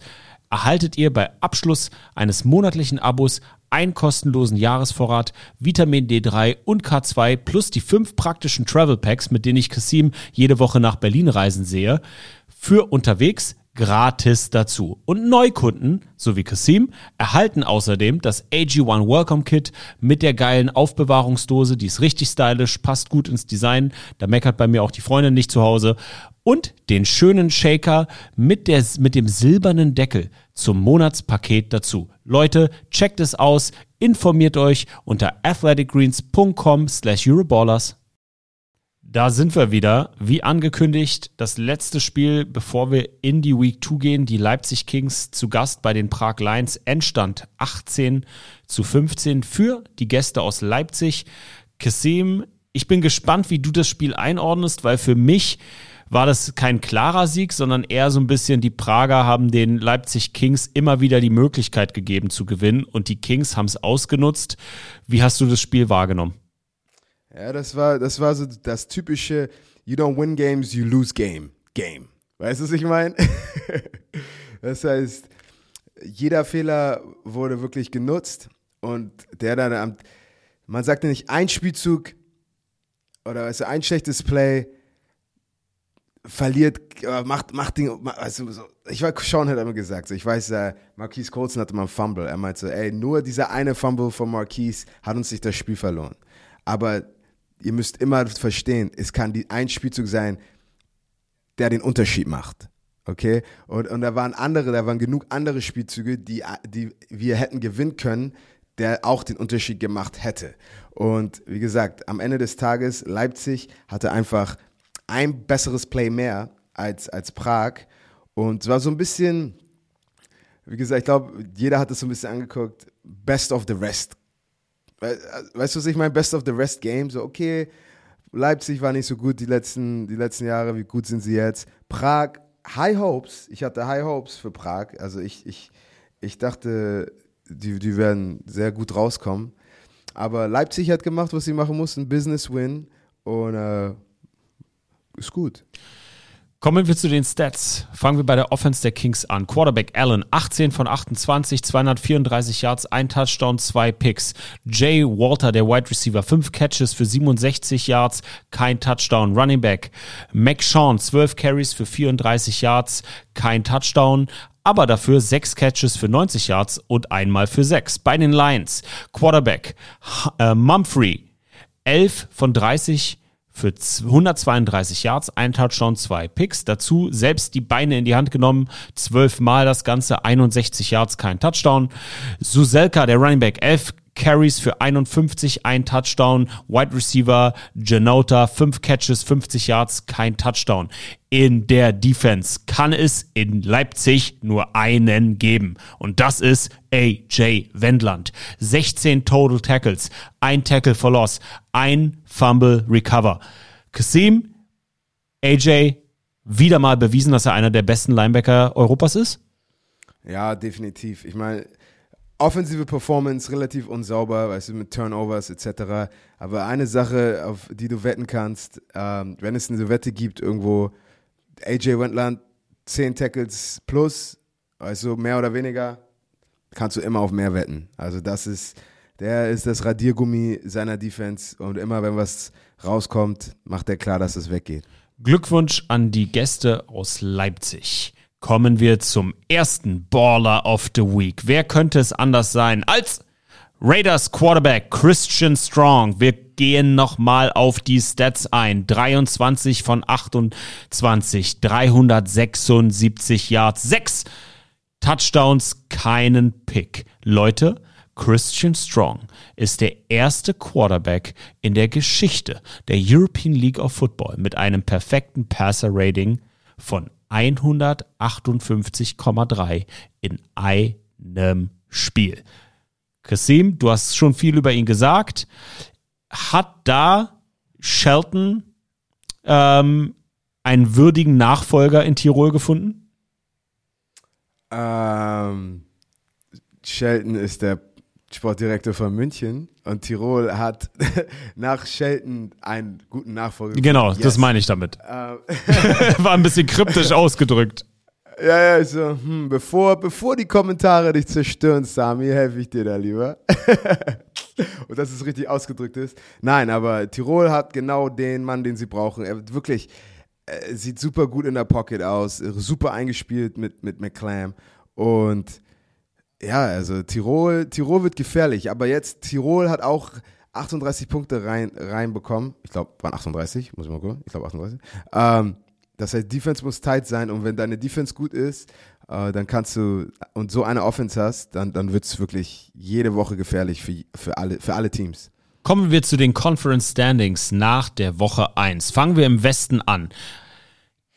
erhaltet ihr bei Abschluss eines monatlichen Abos einen kostenlosen Jahresvorrat Vitamin D3 und K2 plus die fünf praktischen Travel Packs, mit denen ich Kasim jede Woche nach Berlin reisen sehe, für unterwegs gratis dazu. Und Neukunden, so wie Kasim, erhalten außerdem das AG1 Welcome Kit mit der geilen Aufbewahrungsdose, die ist richtig stylisch, passt gut ins Design, da meckert bei mir auch die Freundin nicht zu Hause und den schönen Shaker mit, der, mit dem silbernen Deckel zum Monatspaket dazu. Leute, checkt es aus, informiert euch unter athleticgreens.com slash Euroballers. Da sind wir wieder. Wie angekündigt, das letzte Spiel, bevor wir in die Week 2 gehen. Die Leipzig Kings zu Gast bei den Prag Lions. Endstand 18 zu 15 für die Gäste aus Leipzig. Kasim, ich bin gespannt, wie du das Spiel einordnest, weil für mich war das kein klarer Sieg, sondern eher so ein bisschen die Prager haben den Leipzig Kings immer wieder die Möglichkeit gegeben zu gewinnen und die Kings haben es ausgenutzt. Wie hast du das Spiel wahrgenommen? Ja, das war, das war so das typische You don't win games, you lose game. Game. Weißt du, was ich meine? das heißt, jeder Fehler wurde wirklich genutzt und der dann am, man sagte nicht ein Spielzug oder du, ein schlechtes Play verliert, äh, macht, macht Ding, also so, ich war, Sean hat immer gesagt, so, ich weiß, äh, Marquise Colson hatte mal einen Fumble, er meinte, ey, nur dieser eine Fumble von Marquise hat uns nicht das Spiel verloren. Aber ihr müsst immer verstehen, es kann die, ein Spielzug sein, der den Unterschied macht. Okay? Und, und da waren andere, da waren genug andere Spielzüge, die, die wir hätten gewinnen können, der auch den Unterschied gemacht hätte. Und wie gesagt, am Ende des Tages, Leipzig hatte einfach ein besseres Play mehr als, als Prag. Und es war so ein bisschen, wie gesagt, ich glaube, jeder hat es so ein bisschen angeguckt, Best of the Rest. Weißt du, was ich meine? Best of the Rest Game. So, okay, Leipzig war nicht so gut die letzten, die letzten Jahre, wie gut sind sie jetzt? Prag, High Hopes. Ich hatte High Hopes für Prag. Also ich, ich, ich dachte, die, die werden sehr gut rauskommen. Aber Leipzig hat gemacht, was sie machen mussten, Business Win. Und äh, ist gut. Kommen wir zu den Stats. Fangen wir bei der Offense der Kings an. Quarterback Allen, 18 von 28, 234 Yards, ein Touchdown, zwei Picks. Jay Walter, der Wide Receiver, 5 Catches für 67 Yards, kein Touchdown. Running Back Mac Sean, 12 Carries für 34 Yards, kein Touchdown aber dafür 6 Catches für 90 Yards und einmal für 6. Bei den Lions, Quarterback äh, Mumphrey, 11 von 30 für 132 Yards, ein Touchdown, zwei Picks. Dazu selbst die Beine in die Hand genommen, zwölfmal das Ganze, 61 Yards, kein Touchdown. Suselka, der Running Back, 11 Carries für 51, ein Touchdown. Wide Receiver Janota, 5 Catches, 50 Yards, kein Touchdown. In der Defense kann es in Leipzig nur einen geben. Und das ist AJ Wendland. 16 Total Tackles, ein Tackle for Loss, ein Fumble Recover. Kasim, AJ, wieder mal bewiesen, dass er einer der besten Linebacker Europas ist? Ja, definitiv. Ich meine, offensive Performance relativ unsauber, weißt du, mit Turnovers etc. Aber eine Sache, auf die du wetten kannst, ähm, wenn es eine Wette gibt, irgendwo AJ Wendland 10 Tackles plus, weißt du, mehr oder weniger, kannst du immer auf mehr wetten. Also das ist, der ist das Radiergummi seiner Defense und immer wenn was rauskommt, macht er klar, dass es weggeht. Glückwunsch an die Gäste aus Leipzig kommen wir zum ersten Baller of the Week. Wer könnte es anders sein als Raiders Quarterback Christian Strong. Wir gehen nochmal auf die Stats ein. 23 von 28, 376 Yards, 6 Touchdowns, keinen Pick. Leute, Christian Strong ist der erste Quarterback in der Geschichte der European League of Football mit einem perfekten Passer-Rating von 158,3 in einem Spiel. Kasim, du hast schon viel über ihn gesagt. Hat da Shelton ähm, einen würdigen Nachfolger in Tirol gefunden? Ähm, Shelton ist der Sportdirektor von München und Tirol hat nach Shelton einen guten Nachfolger. Genau, yes. das meine ich damit. Ähm. War ein bisschen kryptisch ausgedrückt. Ja, ja, so, hm, bevor, bevor die Kommentare dich zerstören, Sami, helfe ich dir da lieber. und dass es richtig ausgedrückt ist. Nein, aber Tirol hat genau den Mann, den sie brauchen. Er wirklich er sieht super gut in der Pocket aus, super eingespielt mit, mit McClam. Und ja, also Tirol, Tirol wird gefährlich, aber jetzt Tirol hat auch 38 Punkte rein, reinbekommen. Ich glaube, waren 38, muss ich mal gucken. Ich glaube 38. Ähm, das heißt, Defense muss tight sein und wenn deine Defense gut ist, äh, dann kannst du und so eine Offense hast, dann, dann wird es wirklich jede Woche gefährlich für, für, alle, für alle Teams. Kommen wir zu den Conference Standings nach der Woche 1. Fangen wir im Westen an.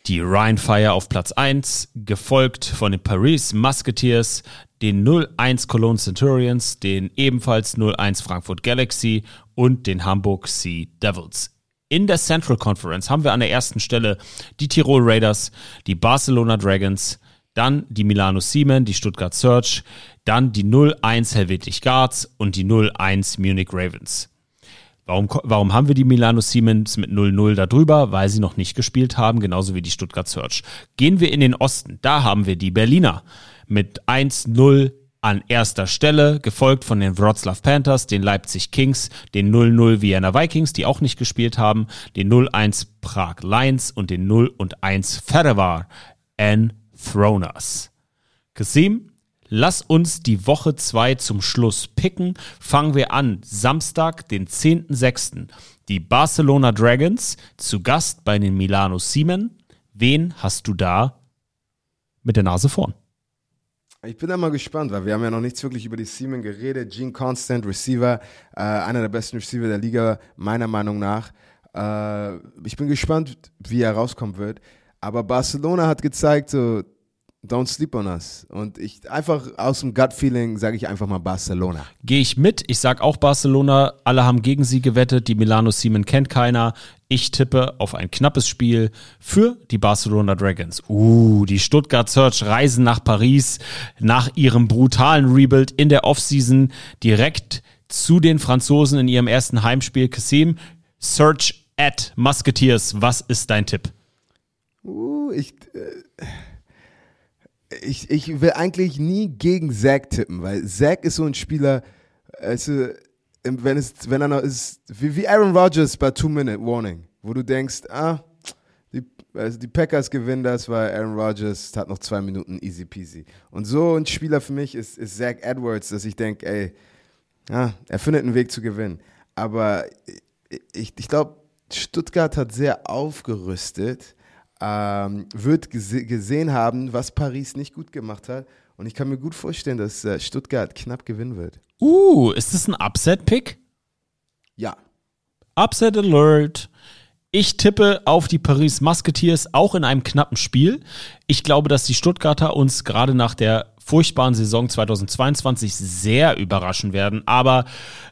Die Ryan Fire auf Platz 1, gefolgt von den Paris Musketeers, den 0-1 Cologne Centurions, den ebenfalls 0-1 Frankfurt Galaxy und den Hamburg Sea Devils. In der Central Conference haben wir an der ersten Stelle die Tirol Raiders, die Barcelona Dragons, dann die Milano Siemen, die Stuttgart Search, dann die 0-1 Helvetic Guards und die 0-1 Munich Ravens. Warum, warum haben wir die Milano Siemens mit 0-0 darüber? Weil sie noch nicht gespielt haben, genauso wie die Stuttgart Search. Gehen wir in den Osten, da haben wir die Berliner mit 1-0 an erster Stelle, gefolgt von den Wroclaw Panthers, den Leipzig Kings, den 0-0 Vienna Vikings, die auch nicht gespielt haben, den 0-1 Prag Lions und den 0-1 Ferevar Enthroners. Kasim, Lass uns die Woche 2 zum Schluss picken. Fangen wir an. Samstag, den 10.06. Die Barcelona Dragons zu Gast bei den Milano Siemen. Wen hast du da mit der Nase vorn? Ich bin da mal gespannt, weil wir haben ja noch nichts wirklich über die Seaman geredet. Gene Constant, Receiver, äh, einer der besten Receiver der Liga, meiner Meinung nach. Äh, ich bin gespannt, wie er rauskommen wird. Aber Barcelona hat gezeigt, so, don't sleep on us. Und ich einfach aus dem Gut-Feeling sage ich einfach mal Barcelona. Gehe ich mit. Ich sage auch Barcelona. Alle haben gegen sie gewettet. Die Milano Siemen kennt keiner. Ich tippe auf ein knappes Spiel für die Barcelona Dragons. Uh, die Stuttgart Search reisen nach Paris nach ihrem brutalen Rebuild in der Offseason direkt zu den Franzosen in ihrem ersten Heimspiel. Kassim, Search at Musketeers. Was ist dein Tipp? Uh, ich, äh, ich, ich will eigentlich nie gegen Zack tippen, weil Zack ist so ein Spieler, also, wenn, es, wenn er noch ist, wie, wie Aaron Rodgers bei Two-Minute-Warning, wo du denkst, ah, die, also die Packers gewinnen das, weil Aaron Rodgers hat noch zwei Minuten easy peasy. Und so ein Spieler für mich ist, ist Zach Edwards, dass ich denke, ey, ja, er findet einen Weg zu gewinnen. Aber ich, ich glaube, Stuttgart hat sehr aufgerüstet, ähm, wird gese gesehen haben, was Paris nicht gut gemacht hat. Und ich kann mir gut vorstellen, dass äh, Stuttgart knapp gewinnen wird. Uh, ist das ein Upset-Pick? Ja. Upset Alert. Ich tippe auf die Paris Musketeers auch in einem knappen Spiel. Ich glaube, dass die Stuttgarter uns gerade nach der furchtbaren Saison 2022 sehr überraschen werden. Aber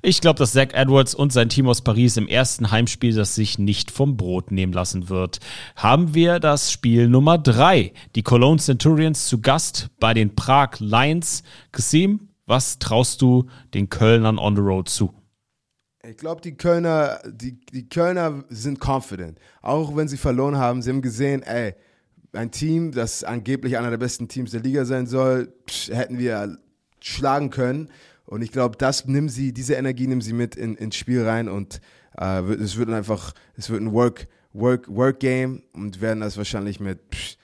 ich glaube, dass Zach Edwards und sein Team aus Paris im ersten Heimspiel das sich nicht vom Brot nehmen lassen wird. Haben wir das Spiel Nummer drei. Die Cologne Centurions zu Gast bei den Prag Lions. Kasim, was traust du den Kölnern on the road zu? Ich glaube, die Kölner, die, die Kölner sind confident. Auch wenn sie verloren haben, sie haben gesehen, ey, ein Team, das angeblich einer der besten Teams der Liga sein soll, hätten wir schlagen können. Und ich glaube, das nehmen sie, diese Energie nehmen sie mit in, ins Spiel rein und äh, es wird einfach, es wird ein Work, Work, Work Game und werden das wahrscheinlich mit psch,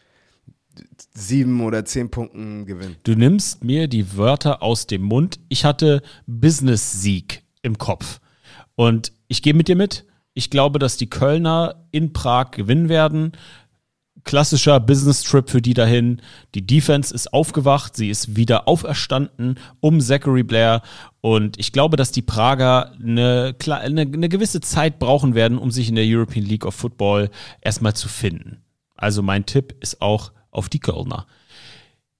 sieben oder zehn Punkten gewinnen. Du nimmst mir die Wörter aus dem Mund. Ich hatte Business-Sieg im Kopf. Und ich gehe mit dir mit. Ich glaube, dass die Kölner in Prag gewinnen werden klassischer Business-Trip für die dahin. Die Defense ist aufgewacht, sie ist wieder auferstanden um Zachary Blair. Und ich glaube, dass die Prager eine, eine, eine gewisse Zeit brauchen werden, um sich in der European League of Football erstmal zu finden. Also mein Tipp ist auch auf die Kölner.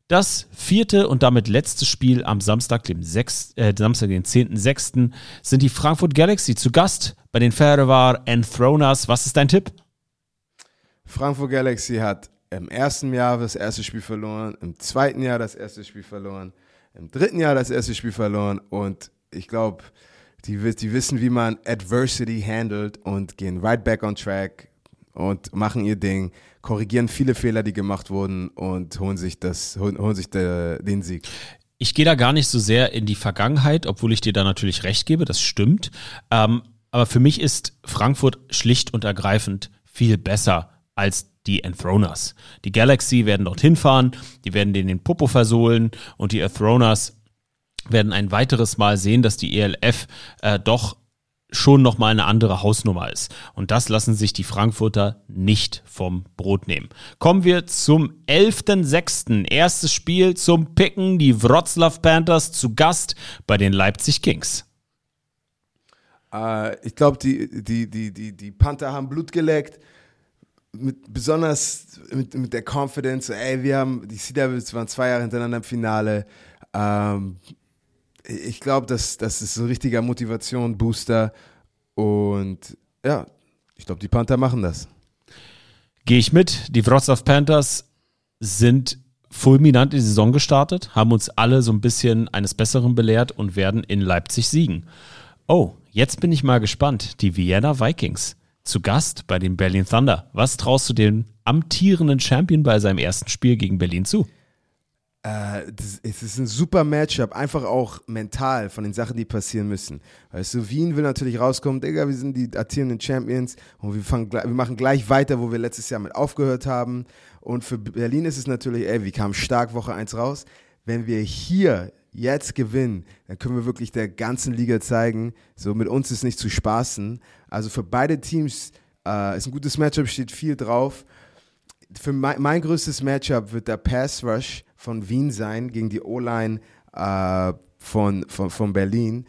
Das vierte und damit letzte Spiel am Samstag, dem, 6, äh, Samstag, den 10.06. sind die Frankfurt Galaxy zu Gast bei den Ferrovar Enthroners. Was ist dein Tipp? Frankfurt Galaxy hat im ersten Jahr das erste Spiel verloren, im zweiten Jahr das erste Spiel verloren, im dritten Jahr das erste Spiel verloren und ich glaube, die, die wissen, wie man Adversity handelt und gehen right back on track und machen ihr Ding, korrigieren viele Fehler, die gemacht wurden und holen sich das, holen, holen sich de, den Sieg. Ich gehe da gar nicht so sehr in die Vergangenheit, obwohl ich dir da natürlich recht gebe, das stimmt. Ähm, aber für mich ist Frankfurt schlicht und ergreifend viel besser als die Enthroners. Die Galaxy werden dorthin fahren, die werden denen den Popo versohlen und die Enthroners werden ein weiteres Mal sehen, dass die ELF äh, doch schon nochmal eine andere Hausnummer ist. Und das lassen sich die Frankfurter nicht vom Brot nehmen. Kommen wir zum 11.06. Erstes Spiel zum Picken. Die Wroclaw Panthers zu Gast bei den Leipzig Kings. Äh, ich glaube, die, die, die, die, die Panther haben Blut geleckt mit, besonders mit, mit der Confidence, ey, wir haben, die Sea Devils waren zwei Jahre hintereinander im Finale. Ähm, ich glaube, das, das ist ein richtiger Motivation-Booster. Und ja, ich glaube, die Panther machen das. Gehe ich mit. Die Wrocław Panthers sind fulminant in die Saison gestartet, haben uns alle so ein bisschen eines Besseren belehrt und werden in Leipzig siegen. Oh, jetzt bin ich mal gespannt. Die Vienna Vikings zu Gast bei den Berlin Thunder. Was traust du dem amtierenden Champion bei seinem ersten Spiel gegen Berlin zu? Äh, es ist ein super Matchup, einfach auch mental von den Sachen, die passieren müssen. Weißt du, Wien will natürlich rauskommen, Digga, wir sind die amtierenden Champions und wir, fangen, wir machen gleich weiter, wo wir letztes Jahr mit aufgehört haben. Und für Berlin ist es natürlich, ey, wir kamen stark Woche 1 raus. wenn wir hier jetzt gewinnen, dann können wir wirklich der ganzen Liga zeigen, so mit uns ist nicht zu spaßen. Also für beide Teams äh, ist ein gutes Matchup, steht viel drauf. Für mein, mein größtes Matchup wird der Pass Rush von Wien sein gegen die O-Line äh, von, von, von Berlin.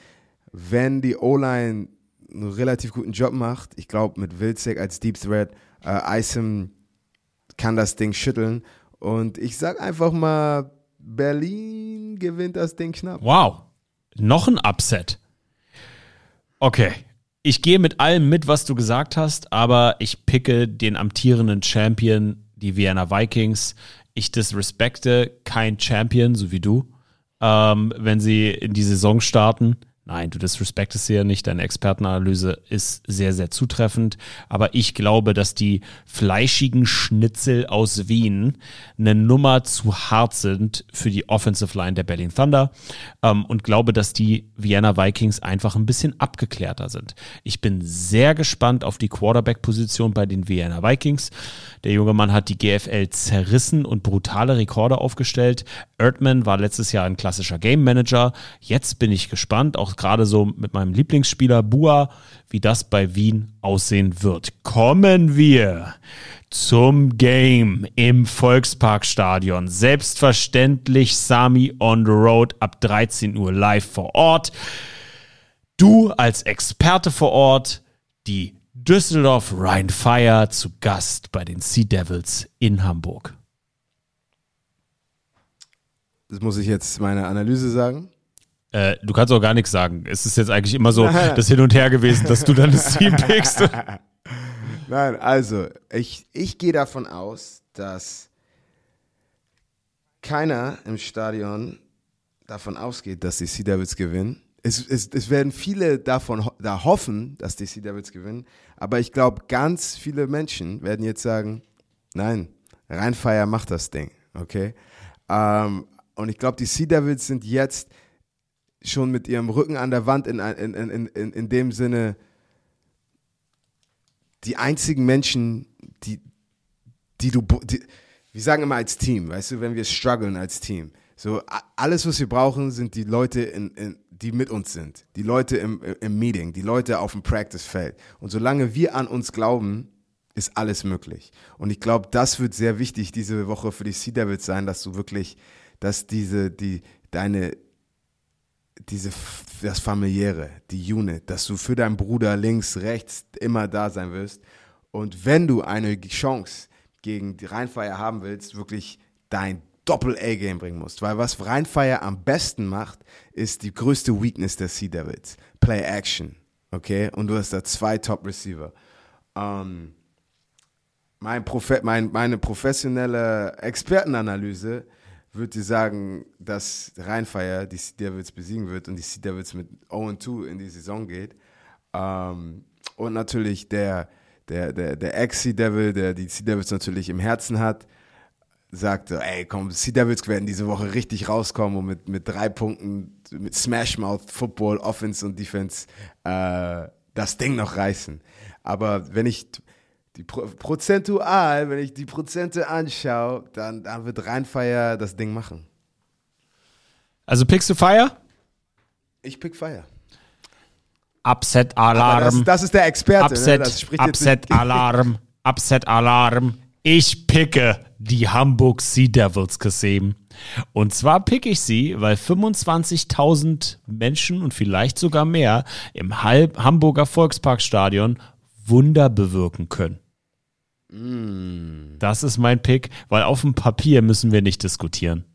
Wenn die O-Line einen relativ guten Job macht, ich glaube mit Wilczek als Deep Threat, äh, Isom kann das Ding schütteln. Und ich sag einfach mal, Berlin gewinnt das Ding knapp. Wow. Noch ein Upset. Okay. Ich gehe mit allem mit, was du gesagt hast, aber ich picke den amtierenden Champion, die Vienna Vikings. Ich disrespekte kein Champion, so wie du, ähm, wenn sie in die Saison starten. Nein, du disrespektest sie ja nicht. Deine Expertenanalyse ist sehr, sehr zutreffend. Aber ich glaube, dass die fleischigen Schnitzel aus Wien eine Nummer zu hart sind für die Offensive Line der Berlin Thunder. Ähm, und glaube, dass die Vienna Vikings einfach ein bisschen abgeklärter sind. Ich bin sehr gespannt auf die Quarterback-Position bei den Vienna Vikings. Der junge Mann hat die GFL zerrissen und brutale Rekorde aufgestellt. Erdmann war letztes Jahr ein klassischer Game Manager. Jetzt bin ich gespannt, auch gerade so mit meinem Lieblingsspieler Bua, wie das bei Wien aussehen wird. Kommen wir zum Game im Volksparkstadion. Selbstverständlich Sami on the Road ab 13 Uhr live vor Ort. Du als Experte vor Ort, die Düsseldorf Rhein Fire zu Gast bei den Sea Devils in Hamburg. Das muss ich jetzt meine Analyse sagen. Äh, du kannst auch gar nichts sagen. Es ist jetzt eigentlich immer so das Hin und Her gewesen, dass du dann das Team pickst. Nein, also, ich, ich gehe davon aus, dass keiner im Stadion davon ausgeht, dass die Sea Devils gewinnen. Es, es, es werden viele davon ho da hoffen, dass die Sea Devils gewinnen, aber ich glaube, ganz viele Menschen werden jetzt sagen, nein, Rheinfeier macht das Ding, okay? Ähm, und ich glaube, die Sea Devils sind jetzt schon mit ihrem Rücken an der Wand in, in, in, in, in dem Sinne die einzigen Menschen, die, die du, die, wir sagen immer als Team, weißt du, wenn wir strugglen als Team. So, alles, was wir brauchen, sind die Leute, in, in, die mit uns sind. Die Leute im, im Meeting, die Leute auf dem Practice-Feld. Und solange wir an uns glauben, ist alles möglich. Und ich glaube, das wird sehr wichtig diese Woche für die Sea Devils sein, dass du wirklich, dass diese, die, deine, diese, das familiäre, die Unit, dass du für deinen Bruder links, rechts immer da sein wirst. Und wenn du eine Chance gegen die Rheinfeier haben willst, wirklich dein Doppel-A-Game bringen musst. Weil was Rheinfeier am besten macht, ist die größte Weakness der Sea Devils. Play Action. Okay? Und du hast da zwei Top-Receiver. Ähm, mein Profe mein, meine professionelle Expertenanalyse würde dir sagen, dass Rheinfeier die Sea Devils besiegen wird und die Sea Devils mit 0-2 in die Saison geht. Ähm, und natürlich der, der, der, der Ex-Sea Devil, der die Sea Devils natürlich im Herzen hat, sagte, ey, komm, Sea Devils werden diese Woche richtig rauskommen und mit, mit drei Punkten, mit Smashmouth, Football, Offense und Defense äh, das Ding noch reißen. Aber wenn ich die Pro prozentual, wenn ich die Prozente anschaue, dann, dann wird Rheinfeier das Ding machen. Also pickst du Fire? Ich pick Fire. Upset Alarm. das, das ist der Experte. Upset, ne? Upset Alarm, Upset Alarm. Ich picke die Hamburg Sea Devils, Kasim. Und zwar picke ich sie, weil 25.000 Menschen und vielleicht sogar mehr im Halb Hamburger Volksparkstadion Wunder bewirken können. Das ist mein Pick, weil auf dem Papier müssen wir nicht diskutieren.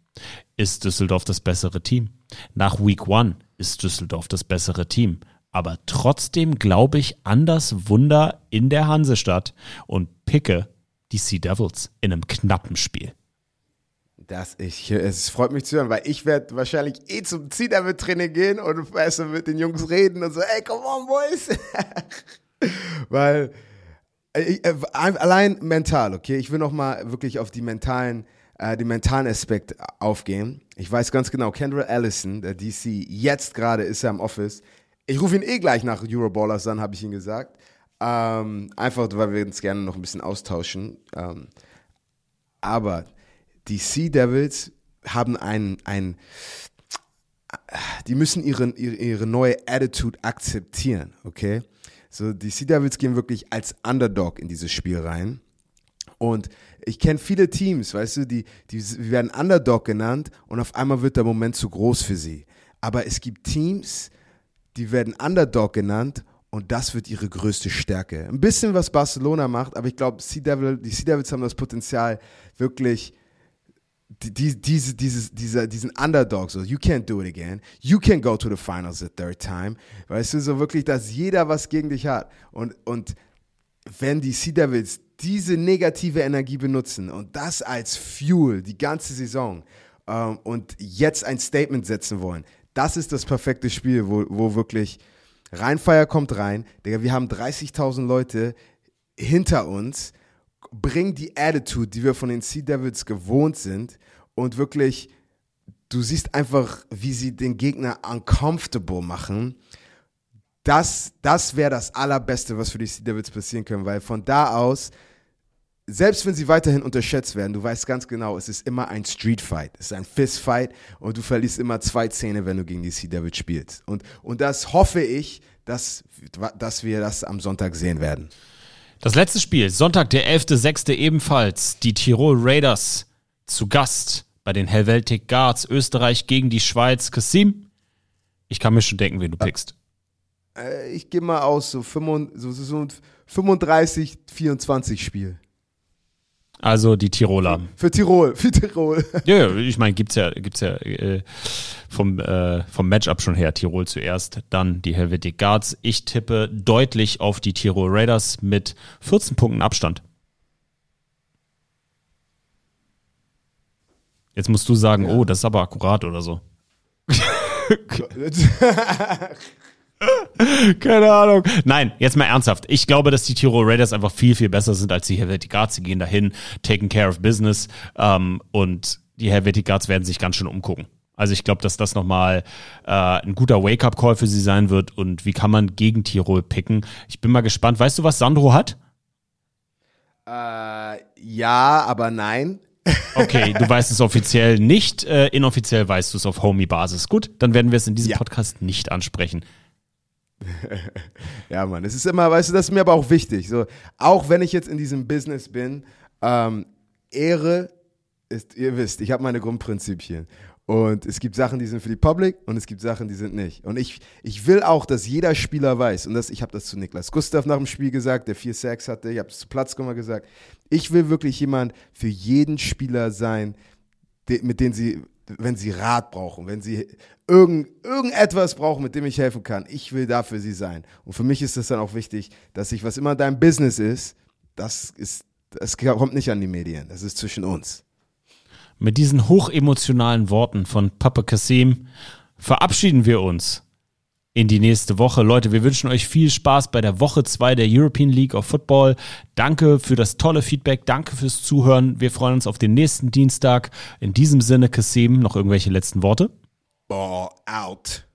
Ist Düsseldorf das bessere Team? Nach Week One ist Düsseldorf das bessere Team. Aber trotzdem glaube ich an das Wunder in der Hansestadt und picke die Sea Devils in einem knappen Spiel. Das ich, es freut mich zu hören, weil ich werde wahrscheinlich eh zum Ziel-Training gehen und weißt du, mit den Jungs reden und so, ey, come on, boys. weil äh, ich, äh, allein mental, okay, ich will noch mal wirklich auf die mentalen, äh, den mentalen Aspekt aufgehen. Ich weiß ganz genau, Kendra Allison, der DC, jetzt gerade ist er im Office. Ich rufe ihn eh gleich nach Euroballers an, habe ich ihm gesagt. Ähm, einfach, weil wir uns gerne noch ein bisschen austauschen. Ähm, aber die Sea Devils haben ein, ein die müssen ihre, ihre neue Attitude akzeptieren, okay? So, die Sea Devils gehen wirklich als Underdog in dieses Spiel rein. Und ich kenne viele Teams, weißt du, die, die werden Underdog genannt und auf einmal wird der Moment zu groß für sie. Aber es gibt Teams, die werden Underdog genannt und das wird ihre größte Stärke. Ein bisschen was Barcelona macht, aber ich glaube, sea Devil, die Sea Devils haben das Potenzial, wirklich die, die, diese, dieses, dieser, diesen Underdog, so, you can't do it again, you can go to the finals a third time. Weißt du, so wirklich, dass jeder was gegen dich hat. Und, und wenn die Sea Devils diese negative Energie benutzen und das als Fuel die ganze Saison ähm, und jetzt ein Statement setzen wollen, das ist das perfekte Spiel, wo, wo wirklich Rheinfeier kommt rein. Digga, wir haben 30.000 Leute hinter uns, bringen die Attitude, die wir von den Sea Devils gewohnt sind und wirklich, du siehst einfach, wie sie den Gegner uncomfortable machen. Das, das wäre das Allerbeste, was für die Sea Devils passieren können, weil von da aus selbst wenn sie weiterhin unterschätzt werden, du weißt ganz genau, es ist immer ein Street Fight, es ist ein Fist Fight und du verlierst immer zwei Zähne, wenn du gegen die Sea Devils spielst. Und, und das hoffe ich, dass, dass wir das am Sonntag sehen werden. Das letzte Spiel, Sonntag, der 11.06. ebenfalls, die Tirol Raiders zu Gast bei den Helvetic Guards, Österreich gegen die Schweiz. Kassim, ich kann mir schon denken, wen du pickst. Äh, ich gehe mal aus, so 35, 24 Spiel. Also die Tiroler. Für Tirol, für Tirol. Ja, ja ich meine, gibt's ja, gibt's ja äh, vom, äh, vom Matchup schon her. Tirol zuerst, dann die Helvetic Guards. Ich tippe deutlich auf die Tirol Raiders mit 14 Punkten Abstand. Jetzt musst du sagen, ja. oh, das ist aber akkurat oder so. Keine Ahnung. Nein, jetzt mal ernsthaft. Ich glaube, dass die Tirol Raiders einfach viel, viel besser sind als die Helvetic Guards. Sie gehen dahin, taking care of business. Ähm, und die Helvetic Guards werden sich ganz schön umgucken. Also ich glaube, dass das nochmal äh, ein guter Wake-up-Call für sie sein wird. Und wie kann man gegen Tirol picken? Ich bin mal gespannt. Weißt du, was Sandro hat? Äh, ja, aber nein. Okay, du weißt es offiziell nicht. Äh, inoffiziell weißt du es auf Homie-Basis. Gut, dann werden wir es in diesem ja. Podcast nicht ansprechen. ja, Mann, es ist immer, weißt du, das ist mir aber auch wichtig. So, auch wenn ich jetzt in diesem Business bin, ähm, Ehre ist, ihr wisst, ich habe meine Grundprinzipien. Und es gibt Sachen, die sind für die Public und es gibt Sachen, die sind nicht. Und ich, ich will auch, dass jeder Spieler weiß, und das, ich habe das zu Niklas Gustav nach dem Spiel gesagt, der vier Sacks hatte, ich habe es zu Platzkummer gesagt, ich will wirklich jemand für jeden Spieler sein, mit dem sie wenn sie Rat brauchen, wenn sie irgend, irgendetwas brauchen, mit dem ich helfen kann. Ich will da für sie sein. Und für mich ist es dann auch wichtig, dass ich, was immer dein Business ist, das ist, das kommt nicht an die Medien. Das ist zwischen uns. Mit diesen hochemotionalen Worten von Papa Kassim verabschieden wir uns in die nächste Woche. Leute, wir wünschen euch viel Spaß bei der Woche 2 der European League of Football. Danke für das tolle Feedback, danke fürs Zuhören. Wir freuen uns auf den nächsten Dienstag. In diesem Sinne, Kassim, noch irgendwelche letzten Worte? Ball out.